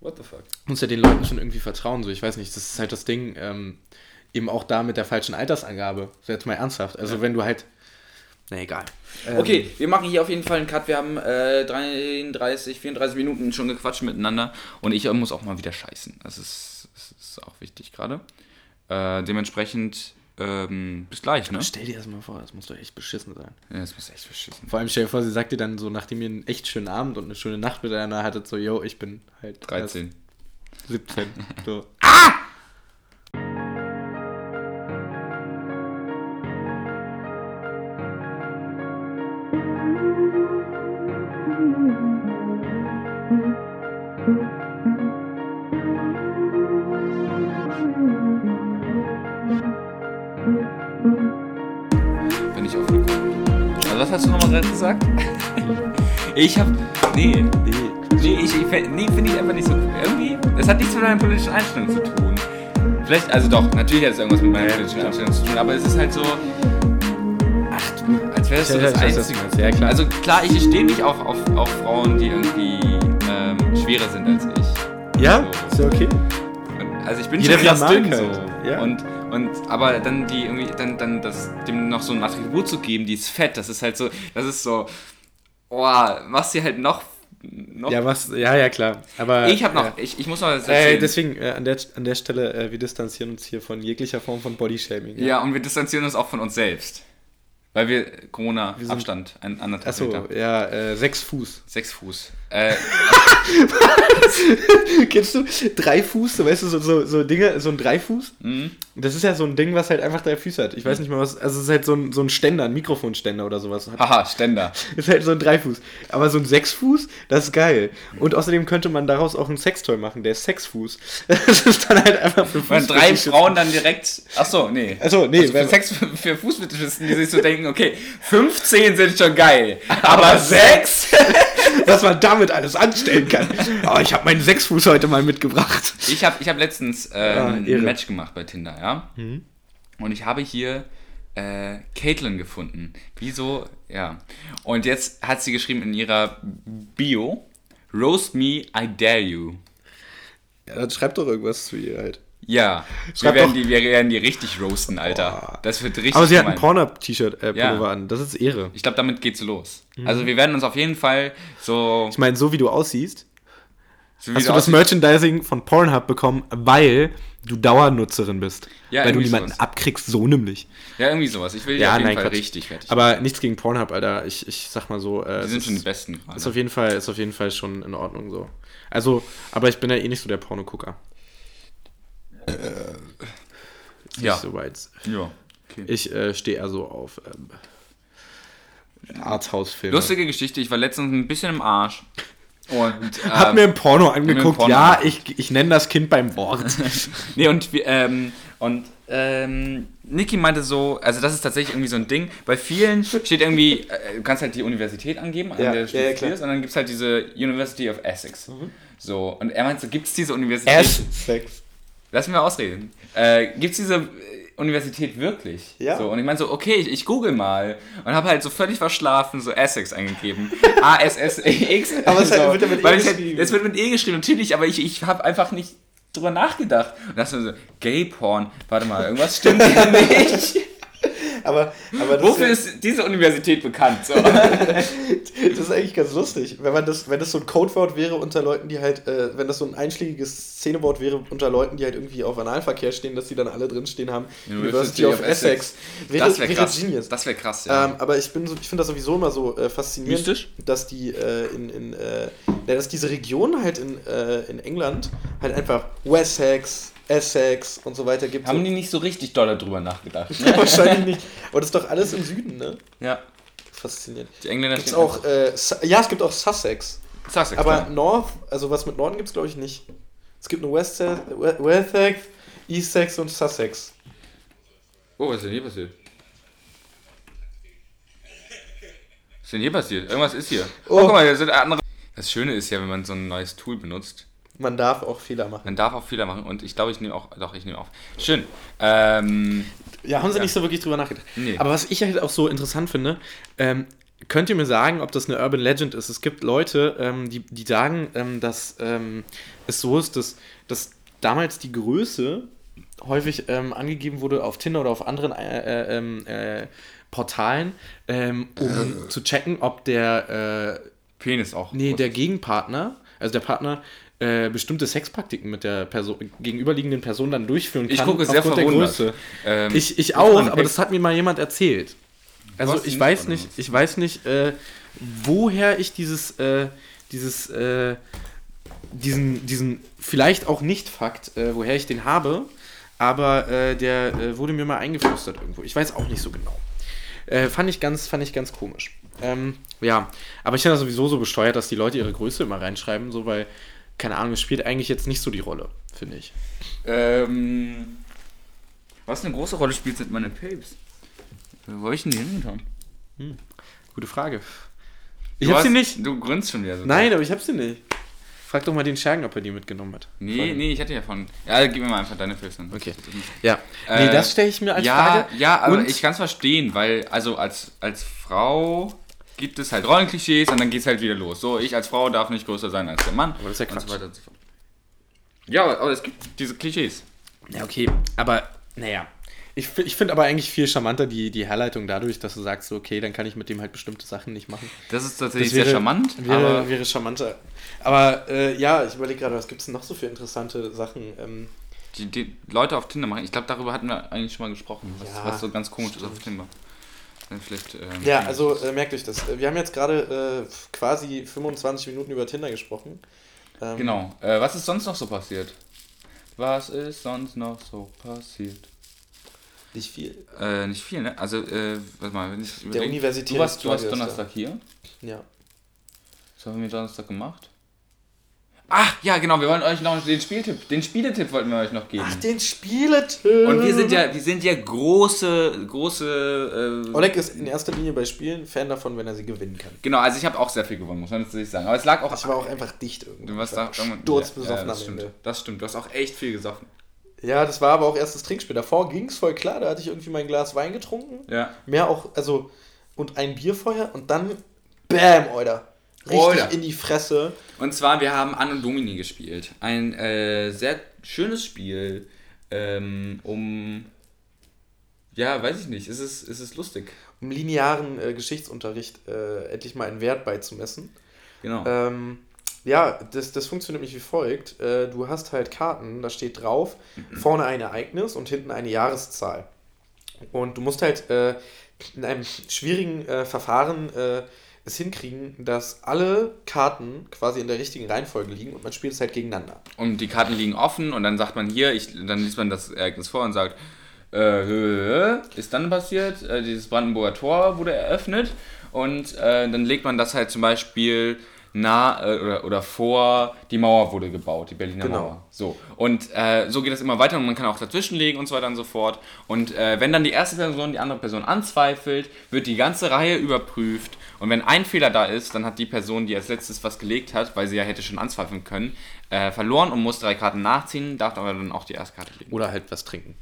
what the fuck? Muss ja den Leuten schon irgendwie vertrauen, so, ich weiß nicht, das ist halt das Ding, ähm, eben auch da mit der falschen Altersangabe. So jetzt mal ernsthaft. Also, ja. wenn du halt. Na egal. Ähm, okay, wir machen hier auf jeden Fall einen Cut. Wir haben äh, 33, 34 Minuten schon gequatscht miteinander und ich muss auch mal wieder scheißen. Das ist, das ist auch wichtig gerade. Äh, dementsprechend ähm, bis gleich, ne? Stell dir das mal vor, das muss doch echt beschissen sein. Ja, das muss echt beschissen Vor allem stell dir vor, sie sagt dir dann so, nachdem ihr einen echt schönen Abend und eine schöne Nacht miteinander hattet, so, yo, ich bin halt 13. 17. so. ah! Ich hab. Nee. Nee. Nee, ich, ich, nee finde ich einfach nicht so. Irgendwie. Das hat nichts mit deiner politischen Einstellung zu tun. Vielleicht, also doch, natürlich hat es irgendwas mit meiner politischen Einstellung zu tun, aber es ist halt so. Ach du, als wäre es so das Einzige. Ja, klar. Also klar, ich stehe nicht auf, auf, auf Frauen, die irgendwie ähm, schwerer sind als ich. Ja? So. Ist ja okay. Also ich bin Jeder schon krass dünn halt. so. Ja. Und, und aber dann die irgendwie, dann, dann das, dem noch so ein Attribut zu geben, die ist fett, das ist halt so, das ist so, oh, machst sie halt noch noch. Ja, was, ja, ja, klar. Aber, ich habe noch, ja. ich, ich muss noch. Äh, deswegen, äh, an, der, an der Stelle, äh, wir distanzieren uns hier von jeglicher Form von Bodyshaming. Ja. ja, und wir distanzieren uns auch von uns selbst. Weil wir Corona-Abstand, ein anderthalb Achso, Meter. ja, äh, sechs Fuß. Sechs Fuß. Äh, Kennst du drei Fuß, so, weißt du, so, so, so Dinge, so ein Dreifuß? Mhm. Das ist ja so ein Ding, was halt einfach drei Füße hat. Ich weiß nicht mal was, also es ist halt so ein, so ein Ständer, ein Mikrofonständer oder sowas. Haha, Ständer. ist halt so ein Dreifuß. Aber so ein Sechsfuß, das ist geil. Und außerdem könnte man daraus auch ein Sextoy machen, der ist Sexfuß. Das ist dann halt einfach für Fuß. Wenn drei Frauen dann direkt, achso, nee. Achso, nee. Also für, Sex, für Fußfetischisten, die sich so denken, okay, 15 sind schon geil, aber sechs... was man damit alles anstellen kann. Aber oh, ich habe meinen Sechsfuß heute mal mitgebracht. Ich habe ich hab letztens äh, ah, ein Match gemacht bei Tinder, ja. Mhm. Und ich habe hier äh, Caitlin gefunden. Wieso? Ja. Und jetzt hat sie geschrieben in ihrer Bio: Roast me, I dare you. Ja, dann schreib doch irgendwas zu ihr halt. Ja, wir werden, die, wir werden die richtig roasten, Alter. Boah. Das wird richtig Aber sie hat ein Pornhub-T-Shirt, äh, Pullover ja. an. Das ist Ehre. Ich glaube, damit geht's los. Mhm. Also wir werden uns auf jeden Fall so... Ich meine, so wie du aussiehst, so hast du, du das Merchandising von Pornhub bekommen, weil du Dauernutzerin bist. Ja, weil du niemanden sowas. abkriegst, so nämlich. Ja, irgendwie sowas. Ich will ja, auf jeden nein, Fall Quatsch. richtig fertig. Aber nichts gegen Pornhub, Alter. Ich, ich sag mal so. Äh, die sind schon die Besten. Ist auf, jeden Fall, ist auf jeden Fall schon in Ordnung so. Also, aber ich bin ja eh nicht so der Pornogucker. Äh, ja. so weit. Ja. Okay. Ich äh, stehe eher so auf ähm, Arzthausfilme. Lustige Geschichte, ich war letztens ein bisschen im Arsch. Und, ähm, Hab mir ein Porno angeguckt. Porno ja, ich, ich nenne das Kind beim Wort. nee, und, ähm, und ähm, Niki meinte so, also das ist tatsächlich irgendwie so ein Ding, bei vielen steht irgendwie, äh, du kannst halt die Universität angeben, an ja, der du ja, studierst, und dann gibt es halt diese University of Essex. Mhm. So, und er meinte so, gibt es diese Universität? Essex. Lass mich mal ausreden. Äh, Gibt es diese äh, Universität wirklich? Ja. So, und ich meine so, okay, ich, ich google mal. Und habe halt so völlig verschlafen so Essex eingegeben. A-S-S-E-X. aber es halt, wird ja mit E geschrieben. Es wird mit E geschrieben, natürlich, aber ich, ich habe einfach nicht drüber nachgedacht. Und das war so, Gay-Porn. Warte mal, irgendwas stimmt ja nicht aber, aber Wofür ist, ist diese Universität bekannt? So. das ist eigentlich ganz lustig. Wenn, man das, wenn das so ein Codewort wäre unter Leuten, die halt, äh, wenn das so ein einschlägiges Szenewort wäre unter Leuten, die halt irgendwie auf Analverkehr stehen, dass die dann alle drinstehen haben. University, University of, of Essex. Essex. Wäre, das wäre krass. Genius. Das wäre krass, ja. Ähm, aber ich, so, ich finde das sowieso immer so äh, faszinierend, Mystisch? dass die äh, in, in äh, ja, dass diese Region halt in, äh, in England halt einfach Wessex, Essex und so weiter gibt. Haben so. die nicht so richtig doll darüber nachgedacht? Ne? Wahrscheinlich nicht. Aber das ist doch alles im Süden, ne? Ja. Faszinierend. Die Engländer gibt's auch, äh, Ja, es gibt auch Sussex. Sussex. Aber klar. North, also was mit Norden gibt es glaube ich nicht. Es gibt nur West Wessex, Essex und Sussex. Oh, was ist denn hier passiert? Was ist denn hier passiert? Irgendwas ist hier. Oh, oh guck mal, hier sind andere. Das Schöne ist ja, wenn man so ein neues Tool benutzt, man darf auch Fehler machen. Man darf auch Fehler machen und ich glaube, ich nehme auch. Doch, ich nehme auf. Schön. Ähm, ja, haben sie ja. nicht so wirklich drüber nachgedacht. Nee. Aber was ich halt auch so interessant finde, ähm, könnt ihr mir sagen, ob das eine Urban Legend ist? Es gibt Leute, ähm, die, die sagen, ähm, dass ähm, es so ist, dass, dass damals die Größe häufig ähm, angegeben wurde auf Tinder oder auf anderen äh, äh, äh, Portalen, um äh. zu checken, ob der äh, Penis auch. Nee, der Gegenpartner, also der Partner, äh, bestimmte Sexpraktiken mit der Person, gegenüberliegenden Person dann durchführen kann. Ich gucke sehr verwundert. Ähm, ich ich auch, aber das hat mir mal jemand erzählt. Also ich weiß nicht, ich weiß nicht, äh, woher ich dieses, äh, dieses, äh, diesen, diesen vielleicht auch nicht Fakt, äh, woher ich den habe, aber äh, der wurde mir mal eingeflüstert irgendwo. Ich weiß auch nicht so genau. fand ich ganz, fand ich ganz komisch. Ähm, ja, aber ich finde das sowieso so besteuert, dass die Leute ihre Größe immer reinschreiben, so weil keine Ahnung, es spielt eigentlich jetzt nicht so die Rolle, finde ich. Ähm, was eine große Rolle spielt, sind meine Papes. Wo habe ich denn die hingetan? Hm. Gute Frage. Ich du habe sie nicht. Du grünst schon wieder so. Nein, aber ich habe sie nicht. Frag doch mal den Schergen, ob er die mitgenommen hat. Nee, Frage. nee, ich hatte ja von. Ja, gib mir mal einfach deine Pilze. Okay. Ja. Äh, nee, das stelle ich mir als ja, Frage. Ja, aber und ich kann es verstehen, weil, also als, als Frau gibt es halt Rollenklischees und dann geht es halt wieder los. So, ich als Frau darf nicht größer sein als der Mann. Aber das ist ja Quatsch. Und so weiter und so fort. Ja, aber es gibt diese Klischees. Ja, okay. Aber, naja. Ich, ich finde aber eigentlich viel charmanter die, die Herleitung dadurch, dass du sagst, so, okay, dann kann ich mit dem halt bestimmte Sachen nicht machen. Das ist tatsächlich das wäre, sehr charmant. Wäre, aber wäre charmanter. Aber äh, ja, ich überlege gerade, was gibt es denn noch so für interessante Sachen? Ähm, die, die Leute auf Tinder machen. Ich glaube, darüber hatten wir eigentlich schon mal gesprochen, was, ja, was so ganz komisch ist auf Tinder. Vielleicht, ähm, ja, also äh, merkt euch das. Wir haben jetzt gerade äh, quasi 25 Minuten über Tinder gesprochen. Ähm, genau. Äh, was ist sonst noch so passiert? Was ist sonst noch so passiert? Nicht viel. Äh, nicht viel, ne? Also, äh, warte mal, wenn ich Der Universität. Du warst, du warst Donnerstag hier? Ja. Was haben wir Donnerstag gemacht? Ach, ja, genau, wir wollen euch noch den Spieltipp, den Spieletipp wollten wir euch noch geben. Ach, den Spieletipp. Und wir sind ja, wir sind ja große, große. Äh, Oleg ist in erster Linie bei Spielen Fan davon, wenn er sie gewinnen kann. Genau, also ich habe auch sehr viel gewonnen, muss man natürlich sagen. Aber es lag auch. Ich war auch einfach dicht irgendwie. Du warst da sturzbesoffen ja, das stimmt. Das stimmt, du hast auch echt viel gesoffen. Ja, das war aber auch erst das Trinkspiel. Davor ging es voll klar, da hatte ich irgendwie mein Glas Wein getrunken. Ja. Mehr auch, also, und ein Bier vorher und dann, bam, Alter. Richtig Oder. in die Fresse. Und zwar, wir haben Anno Domini gespielt. Ein äh, sehr schönes Spiel, ähm, um. Ja, weiß ich nicht. Es ist, es ist lustig. Um linearen äh, Geschichtsunterricht äh, endlich mal einen Wert beizumessen. Genau. Ähm, ja, das, das funktioniert nämlich wie folgt. Äh, du hast halt Karten, da steht drauf, vorne ein Ereignis und hinten eine Jahreszahl. Und du musst halt äh, in einem schwierigen äh, Verfahren es hinkriegen, dass alle Karten quasi in der richtigen Reihenfolge liegen und man spielt es halt gegeneinander. Und die Karten liegen offen und dann sagt man hier, ich, dann liest man das Ereignis vor und sagt, äh, ist dann passiert, äh, dieses Brandenburger Tor wurde eröffnet und äh, dann legt man das halt zum Beispiel nah äh, oder, oder vor die Mauer wurde gebaut, die Berliner genau. Mauer. So. Und äh, so geht es immer weiter und man kann auch dazwischenlegen und so weiter und so fort. Und äh, wenn dann die erste Person die andere Person anzweifelt, wird die ganze Reihe überprüft. Und wenn ein Fehler da ist, dann hat die Person, die als letztes was gelegt hat, weil sie ja hätte schon anzweifeln können, äh, verloren und muss drei Karten nachziehen, darf aber dann auch die erste Karte legen. Oder halt was trinken.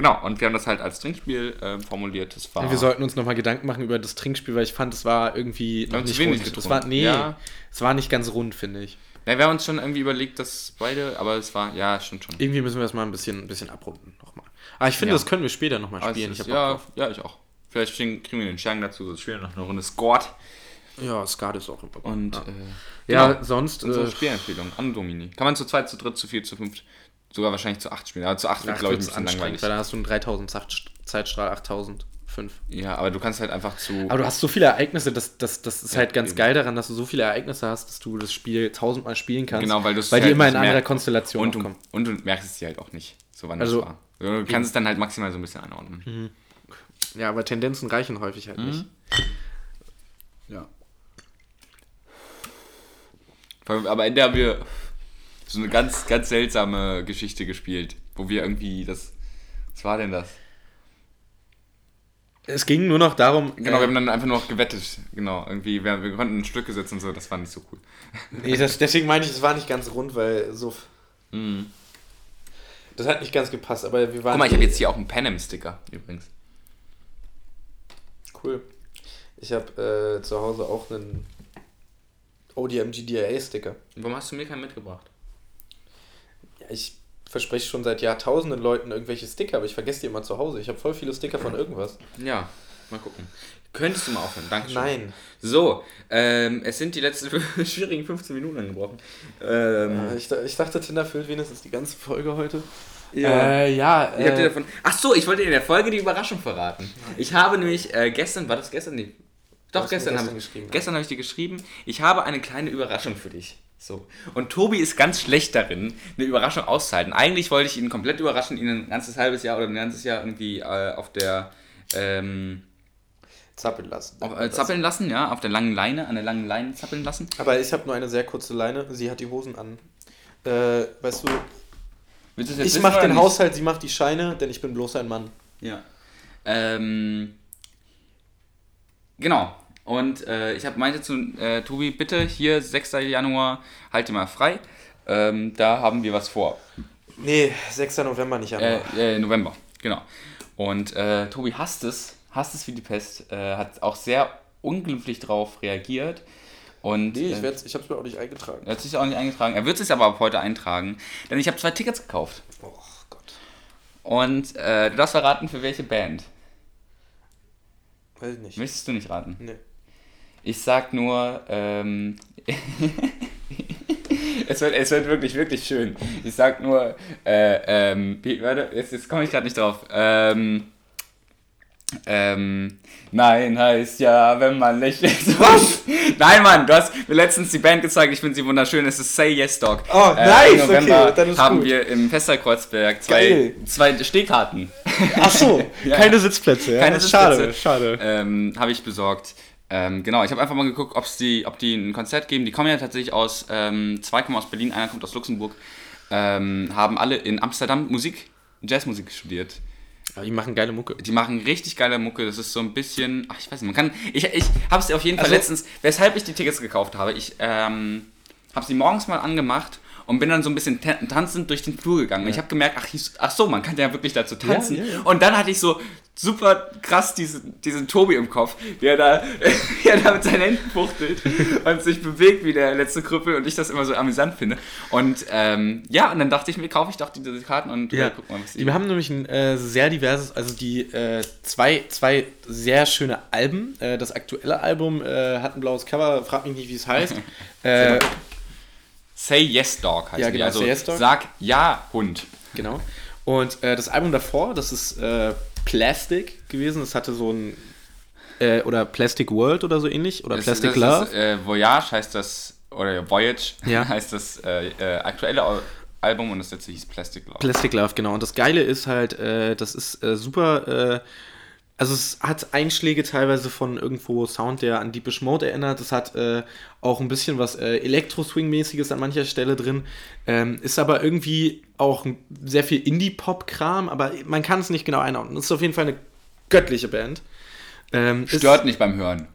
Genau, und wir haben das halt als Trinkspiel äh, formuliert. Das war wir sollten uns nochmal Gedanken machen über das Trinkspiel, weil ich fand, es war irgendwie noch nicht wenig rund. Das war, nee, ja. es war nicht ganz rund, finde ich. Ja, wir haben uns schon irgendwie überlegt, dass beide, aber es war, ja, stimmt schon. Irgendwie müssen wir das mal ein bisschen, ein bisschen abrunden nochmal. Aber ich finde, ja. das können wir später nochmal spielen. Ist, ich ja, ja, ich auch. Vielleicht kriegen wir den Schergen dazu, so spielen noch eine Runde Squad. Ja, Skat ist auch immer. Und, ja, äh, ja genau. sonst. Unsere äh, Spielempfehlung an Domini. Kann man zu zweit, zu dritt, zu vier, zu fünft Sogar wahrscheinlich zu 8 spielen. Aber zu 8 wird, glaube ich, ein bisschen langweilig. Weil dann hast du einen 3000 Zeitstrahl, 8000. 5. Ja, aber du kannst halt einfach zu. Aber du hast so viele Ereignisse, das, das, das ist ja, halt ganz eben. geil daran, dass du so viele Ereignisse hast, dass du das Spiel tausendmal spielen kannst. Genau, weil du Weil die halt immer in anderer Konstellation und du, und du merkst es dir halt auch nicht, so wann also, das war. Du kannst es dann halt maximal so ein bisschen einordnen. Mhm. Ja, aber Tendenzen reichen häufig halt mhm. nicht. Ja. Aber in der wir so eine ganz, ganz seltsame Geschichte gespielt, wo wir irgendwie das. Was war denn das? Es ging nur noch darum. Genau, äh, wir haben dann einfach nur noch gewettet. Genau, irgendwie, wir, wir konnten Stücke setzen und so, das war nicht so cool. Nee, das, deswegen meine ich, es war nicht ganz rund, weil so. Mhm. Das hat nicht ganz gepasst, aber wir waren. Guck mal, ich habe jetzt hier auch einen Panem-Sticker übrigens. Cool. Ich habe äh, zu Hause auch einen ODM GDA-Sticker. Warum hast du mir keinen mitgebracht? Ich verspreche schon seit Jahrtausenden Leuten irgendwelche Sticker, aber ich vergesse die immer zu Hause. Ich habe voll viele Sticker von irgendwas. Ja, mal gucken. Könntest du mal aufhören? Dankeschön. Nein. So, ähm, es sind die letzten schwierigen 15 Minuten angebrochen. Ähm, äh, ich, ich, dachte, Tinder füllt wenigstens die ganze Folge heute. Ja. Äh, ja ich äh, davon, ach so, ich wollte in der Folge die Überraschung verraten. Ich habe nämlich äh, gestern, war das gestern? Nee, doch, gestern, gestern habe ich, gestern hab ich dir geschrieben, ich habe eine kleine Überraschung für dich. So. Und Tobi ist ganz schlecht darin, eine Überraschung auszuhalten. Eigentlich wollte ich ihn komplett überraschen, ihn ein ganzes halbes Jahr oder ein ganzes Jahr irgendwie äh, auf der ähm, zappeln lassen. Auf, äh, zappeln lassen, ja, auf der langen Leine, an der langen Leine zappeln lassen. Aber ich habe nur eine sehr kurze Leine, sie hat die Hosen an. Äh, weißt du, ich mache den nicht? Haushalt, sie macht die Scheine, denn ich bin bloß ein Mann. Ja. Ähm, genau. Und äh, ich hab, meinte zu äh, Tobi, bitte hier 6. Januar, halt dir mal frei. Ähm, da haben wir was vor. Nee, 6. November nicht Januar. Äh, äh, November, genau. Und äh, Tobi hasst es, hasst es wie die Pest, äh, hat auch sehr unglücklich darauf reagiert. Und, nee, ich, ich habe es mir auch nicht eingetragen. Er hat sich auch nicht eingetragen. Er wird es aber ab heute eintragen. Denn ich habe zwei Tickets gekauft. Oh Gott. Und du darfst verraten, für welche Band. Weiß ich nicht. Möchtest du nicht raten? Nee. Ich sag nur, ähm, es, wird, es wird wirklich, wirklich schön. Ich sag nur, äh, ähm, warte, jetzt, jetzt komme ich gerade nicht drauf. Ähm, ähm, nein heißt ja, wenn man lächelt. Was? nein, Mann, du hast mir letztens die Band gezeigt, ich finde sie wunderschön. Es ist Say Yes Dog. Oh, äh, nice, okay, dann ist haben gut. wir im Festerkreuzberg zwei, zwei Stehkarten. Ach so, ja. keine Sitzplätze. Ja? Keine Sitzplätze. Schade, schade. Ähm, habe ich besorgt. Ähm, genau, ich habe einfach mal geguckt, ob's die, ob die ein Konzert geben. Die kommen ja tatsächlich aus, ähm, zwei kommen aus Berlin, einer kommt aus Luxemburg. Ähm, haben alle in Amsterdam Musik, Jazzmusik studiert. Aber die machen geile Mucke. Die machen richtig geile Mucke. Das ist so ein bisschen. Ach, ich weiß nicht, man kann. Ich, ich habe es auf jeden Fall also, letztens. Weshalb ich die Tickets gekauft habe, ich ähm, habe sie morgens mal angemacht und bin dann so ein bisschen tanzend durch den Flur gegangen. Ja. Ich habe gemerkt, ach, ach so, man kann ja wirklich dazu tanzen. Ja, ja, und dann hatte ich so super krass diesen, diesen Tobi im Kopf, der da, der da mit seinen Händen fuchtelt und sich bewegt wie der letzte Krüppel und ich das immer so amüsant finde. Und ähm, ja, und dann dachte ich mir, kaufe ich doch diese Karten und ja. äh, guck mal, was die. Wir haben nämlich ein äh, sehr diverses, also die äh, zwei, zwei sehr schöne Alben. Äh, das aktuelle Album äh, hat ein blaues Cover, frag mich nicht, wie es heißt. Say Yes Dog heißt ja, genau, Also Say yes Dog. sag Ja Hund. Genau. Und äh, das Album davor, das ist äh, Plastic gewesen. Das hatte so ein äh, oder Plastic World oder so ähnlich oder das, Plastic das Love. Ist, äh, Voyage heißt das oder Voyage ja. heißt das äh, äh, aktuelle Album und das letzte hieß Plastic Love. Plastic Love, genau. Und das Geile ist halt, das ist super also es hat Einschläge teilweise von irgendwo Sound, der an Deepish Mode erinnert. Es hat äh, auch ein bisschen was äh, Elektro-Swing-mäßiges an mancher Stelle drin. Ähm, ist aber irgendwie auch sehr viel Indie-Pop-Kram, aber man kann es nicht genau einordnen. Es ist auf jeden Fall eine göttliche Band. Ähm, Stört ist, nicht beim Hören.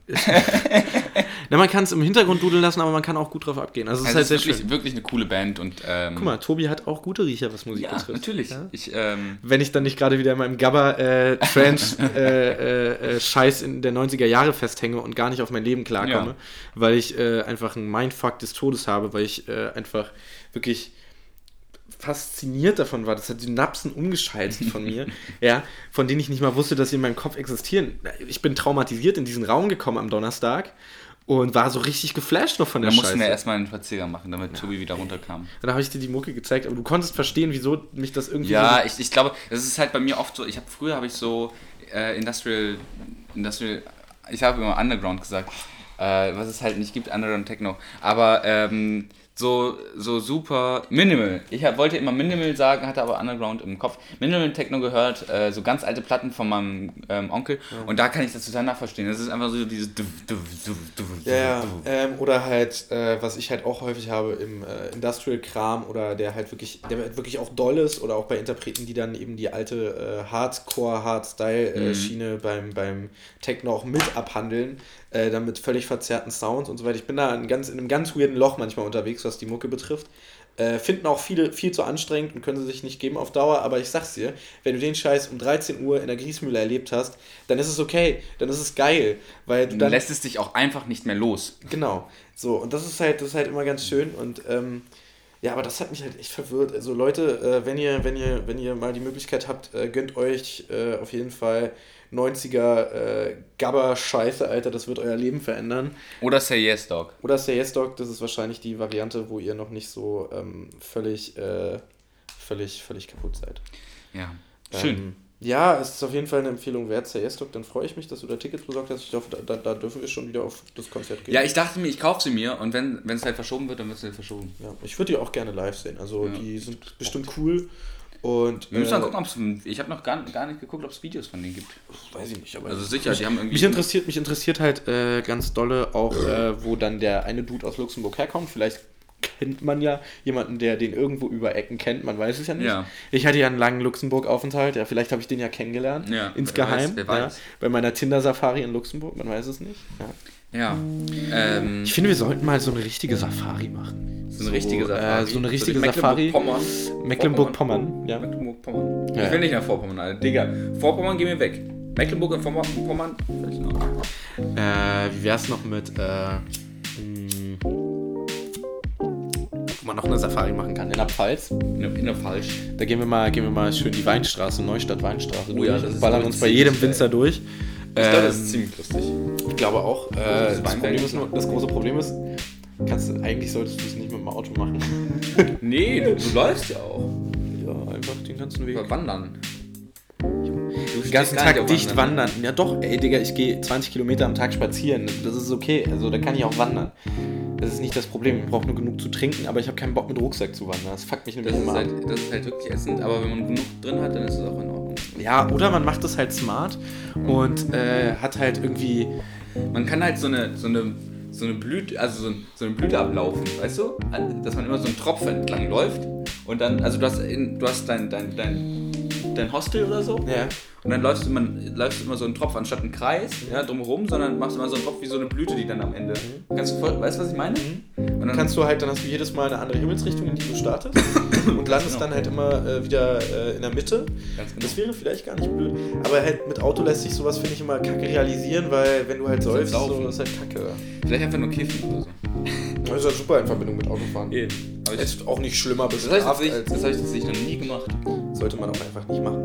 Na, man kann es im Hintergrund dudeln lassen, aber man kann auch gut drauf abgehen. Also, es also ist halt ist wirklich, schön. wirklich eine coole Band. Und, ähm, Guck mal, Tobi hat auch gute Riecher, was Musik ja, betrifft. Natürlich. Ja? Ich, ähm, Wenn ich dann nicht gerade wieder in meinem Gabber äh, äh, äh, äh, in der 90er Jahre festhänge und gar nicht auf mein Leben klarkomme, ja. weil ich äh, einfach einen Mindfuck des Todes habe, weil ich äh, einfach wirklich fasziniert davon war. Das hat Synapsen umgeschaltet von mir, ja, von denen ich nicht mal wusste, dass sie in meinem Kopf existieren. Ich bin traumatisiert in diesen Raum gekommen am Donnerstag und war so richtig geflasht noch von der Scheiße. Da mussten wir erstmal einen Verzehrer machen, damit ja. Tobi wieder runterkam. Dann habe ich dir die Mucke gezeigt, aber du konntest verstehen, wieso mich das irgendwie. Ja, so ich, ich glaube, das ist halt bei mir oft so. Ich habe früher habe ich so äh, Industrial, Industrial, ich habe immer Underground gesagt, äh, was es halt nicht gibt, Underground Techno. Aber ähm, so, so super Minimal. Ich hab, wollte immer Minimal sagen, hatte aber Underground im Kopf. Minimal Techno gehört, äh, so ganz alte Platten von meinem ähm, Onkel. Ja. Und da kann ich das total nachverstehen. Das ist einfach so dieses. Ja. Ähm, oder halt, äh, was ich halt auch häufig habe im äh, Industrial-Kram oder der halt wirklich, der halt wirklich auch doll ist oder auch bei Interpreten, die dann eben die alte äh, Hardcore, Hardstyle-Schiene mhm. beim, beim Techno auch mit abhandeln äh, dann mit völlig verzerrten Sounds und so weiter. Ich bin da in, ganz, in einem ganz weirden Loch manchmal unterwegs, was die Mucke betrifft. Äh, finden auch viele viel zu anstrengend und können sie sich nicht geben auf Dauer, aber ich sag's dir, wenn du den Scheiß um 13 Uhr in der Grießmühle erlebt hast, dann ist es okay, dann ist es geil, weil du dann lässt es dich auch einfach nicht mehr los. Genau, so und das ist halt, das ist halt immer ganz schön und ähm, ja, aber das hat mich halt echt verwirrt. Also Leute, äh, wenn ihr, wenn ihr, wenn ihr mal die Möglichkeit habt, äh, gönnt euch äh, auf jeden Fall 90er äh, Gabber-Scheiße, Alter, das wird euer Leben verändern. Oder Say Yes Dog. Oder Say Yes Dog, das ist wahrscheinlich die Variante, wo ihr noch nicht so ähm, völlig, äh, völlig, völlig kaputt seid. Ja, schön. Ähm, ja, es ist auf jeden Fall eine Empfehlung wert, Say Yes Dog. Dann freue ich mich, dass du da Tickets besorgt hast. Ich hoffe, da, da dürfen wir schon wieder auf das Konzert gehen. Ja, ich dachte mir, ich kaufe sie mir und wenn es halt verschoben wird, dann wird es halt verschoben. Ja, ich würde die auch gerne live sehen. Also ja. die sind bestimmt cool. Und, wir müssen äh, mal gucken, ob es. Ich habe noch gar, gar nicht geguckt, ob es Videos von denen gibt. Weiß ich nicht, aber. Also sicher, mich, die haben irgendwie. Mich interessiert, mich interessiert halt äh, ganz dolle auch, äh, wo dann der eine Dude aus Luxemburg herkommt. Vielleicht kennt man ja jemanden, der den irgendwo über Ecken kennt, man weiß es ja nicht. Ja. Ich hatte ja einen langen Luxemburg-Aufenthalt, ja, vielleicht habe ich den ja kennengelernt, ja, insgeheim, wer weiß, wer weiß. Ja, bei meiner Tinder-Safari in Luxemburg, man weiß es nicht. Ja. Ja. Ähm, ich finde, wir sollten mal so eine richtige Safari machen. So eine so, richtige Safari. Äh, so eine richtige also Safari. Mecklenburg-Vorpommern. Ja. Mecklenburg-Vorpommern. Ja. Ich will nicht nach Vorpommern, Alter. Digga, Vorpommern gehen wir weg. Mecklenburg und Vorpommern, völlig in Ordnung. Äh, wie wär's noch mit, äh, hm, wo man noch eine Safari machen kann, in der Pfalz. In, in der Pfalz. Da gehen wir mal, gehen wir mal schön die Weinstraße, Neustadt Weinstraße oh, durch ja, und ballern uns bei jedem Winzer durch. Ich glaube, das ist ähm, ziemlich lustig. Ich glaube auch. Äh, das, das, Problem ist nur, das große Problem ist, kannst, eigentlich solltest du es nicht mit dem Auto machen. nee, du, du läufst ja auch. Ja, einfach den ganzen Weg. Oder wandern. Den ganzen Tag dicht wandern. wandern. Ja doch, ey Digga, ich gehe 20 Kilometer am Tag spazieren. Das ist okay. Also da kann ich auch wandern. Das ist nicht das Problem. Ich brauche nur genug zu trinken, aber ich habe keinen Bock mit Rucksack zu wandern. Das fuckt mich nämlich das immer ist halt, Das ist halt wirklich essend, aber wenn man genug drin hat, dann ist es auch in Ordnung. Ja, oder man macht das halt smart und äh, hat halt irgendwie. Man kann halt so eine, so eine, so eine Blüte, also so, so eine Blüte ablaufen, weißt du? Dass man immer so einen Tropf entlang läuft und dann, also du hast, in, du hast dein, dein, dein, dein Hostel oder so. Ja. Und dann läufst du immer, läufst du immer so einen Tropf anstatt einen Kreis, ja, drumherum, sondern machst immer so einen Tropf wie so eine Blüte, die dann am Ende. Mhm. Kannst du voll, weißt du, was ich meine? Mhm. Und dann kannst du halt, dann hast du jedes Mal eine andere Himmelsrichtung, in die du startest. und landest genau. dann halt immer äh, wieder äh, in der Mitte. Ganz genau. Das wäre vielleicht gar nicht blöd. Aber halt mit Auto lässt sich sowas, finde ich, immer kacke realisieren, weil wenn du halt säufst, so, das ist halt kacke. Vielleicht einfach nur kiffen oder so. Das ist ja super in Verbindung mit Autofahren. Eben. Aber ist auch nicht schlimmer bis das heißt, das, das habe ich noch nie gemacht. Sollte man auch einfach nicht machen.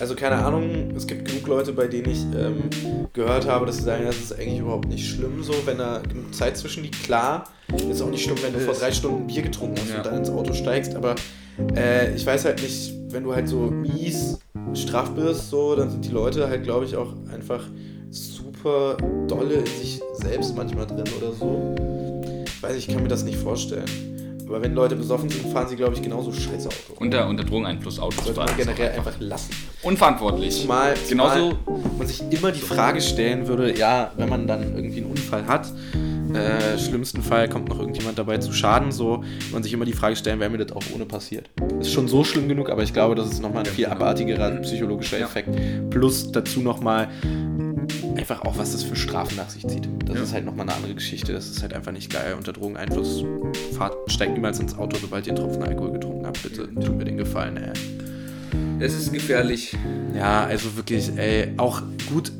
Also keine Ahnung, es gibt genug Leute, bei denen ich ähm, gehört habe, dass sie sagen, das ist eigentlich überhaupt nicht schlimm so, wenn da genug Zeit zwischen liegt. Klar, ist auch nicht schlimm, wenn du vor drei Stunden Bier getrunken hast ja. und dann ins Auto steigst, aber äh, ich weiß halt nicht, wenn du halt so mies straff bist, so, dann sind die Leute halt, glaube ich, auch einfach super dolle in sich selbst manchmal drin oder so. Ich weiß, ich kann mir das nicht vorstellen. Aber wenn Leute besoffen sind, fahren sie, glaube ich, genauso scheiße Auto. Unter, unter Drogeneinfluss Autos Sollte man generell einfach lassen. Unverantwortlich. Zumal, genauso man sich immer die Frage stellen würde, ja, wenn man dann irgendwie einen Unfall hat, äh, schlimmsten Fall kommt noch irgendjemand dabei zu Schaden, so, man sich immer die Frage stellen, wäre mir das auch ohne passiert. Ist schon so schlimm genug, aber ich glaube, das ist nochmal ein viel abartigerer psychologischer Effekt. Plus dazu nochmal einfach auch, was das für Strafen nach sich zieht. Das ja. ist halt nochmal eine andere Geschichte. Das ist halt einfach nicht geil. Unter Drogeneinfluss fahrt, steigt niemals ins Auto, sobald ihr einen Tropfen Alkohol getrunken habt. Bitte tut mir den Gefallen, ey. Es ist gefährlich. Ja, also wirklich, ey, auch gut,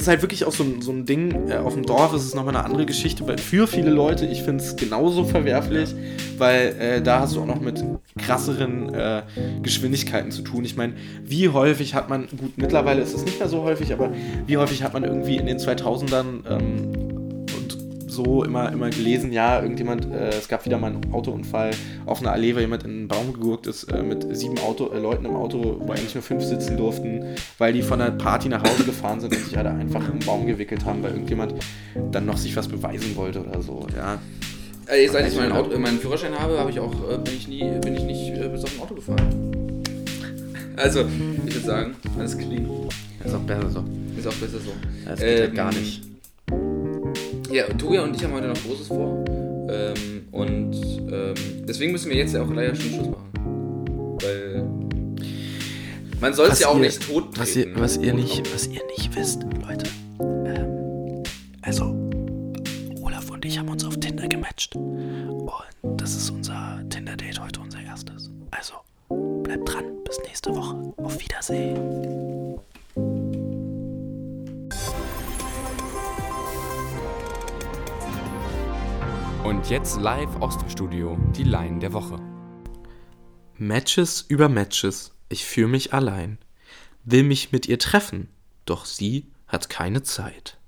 ist halt wirklich auch so so ein Ding. Äh, auf dem Dorf ist es nochmal eine andere Geschichte, weil für viele Leute, ich finde es genauso verwerflich, weil äh, da hast du auch noch mit krasseren äh, Geschwindigkeiten zu tun. Ich meine, wie häufig hat man, gut, mittlerweile ist es nicht mehr so häufig, aber wie häufig hat man irgendwie in den 2000ern ähm, so immer, immer gelesen, ja, irgendjemand, äh, es gab wieder mal einen Autounfall auf einer Allee, weil jemand in einen Baum gegurkt ist äh, mit sieben Auto, äh, Leuten im Auto, wo eigentlich nur fünf sitzen durften, weil die von der Party nach Hause gefahren sind und sich alle einfach im Baum gewickelt haben, weil irgendjemand dann noch sich was beweisen wollte oder so, ja. Äh, seit ich meinen, Auto, meinen Führerschein habe, habe ich auch, äh, bin ich nie, bin ich nicht äh, bis auf ein Auto gefahren. Also, ich würde sagen, alles clean. Ist auch besser so. Ist auch besser so. Das geht ähm, halt gar nicht. Ja, Toja und ich haben heute noch Großes vor. Ähm, und ähm, deswegen müssen wir jetzt ja auch leider schon Schluss machen. Weil man soll es ja auch ihr, nicht tot was ihr, was ihr nicht, was ihr nicht wisst, Leute. Ähm, also, Olaf und ich haben uns auf Tinder gematcht. Und das ist unser Tinder-Date heute, unser erstes. Also, bleibt dran, bis nächste Woche. Auf Wiedersehen. Und jetzt live aus dem Studio die Line der Woche. Matches über Matches. Ich fühle mich allein. Will mich mit ihr treffen, doch sie hat keine Zeit.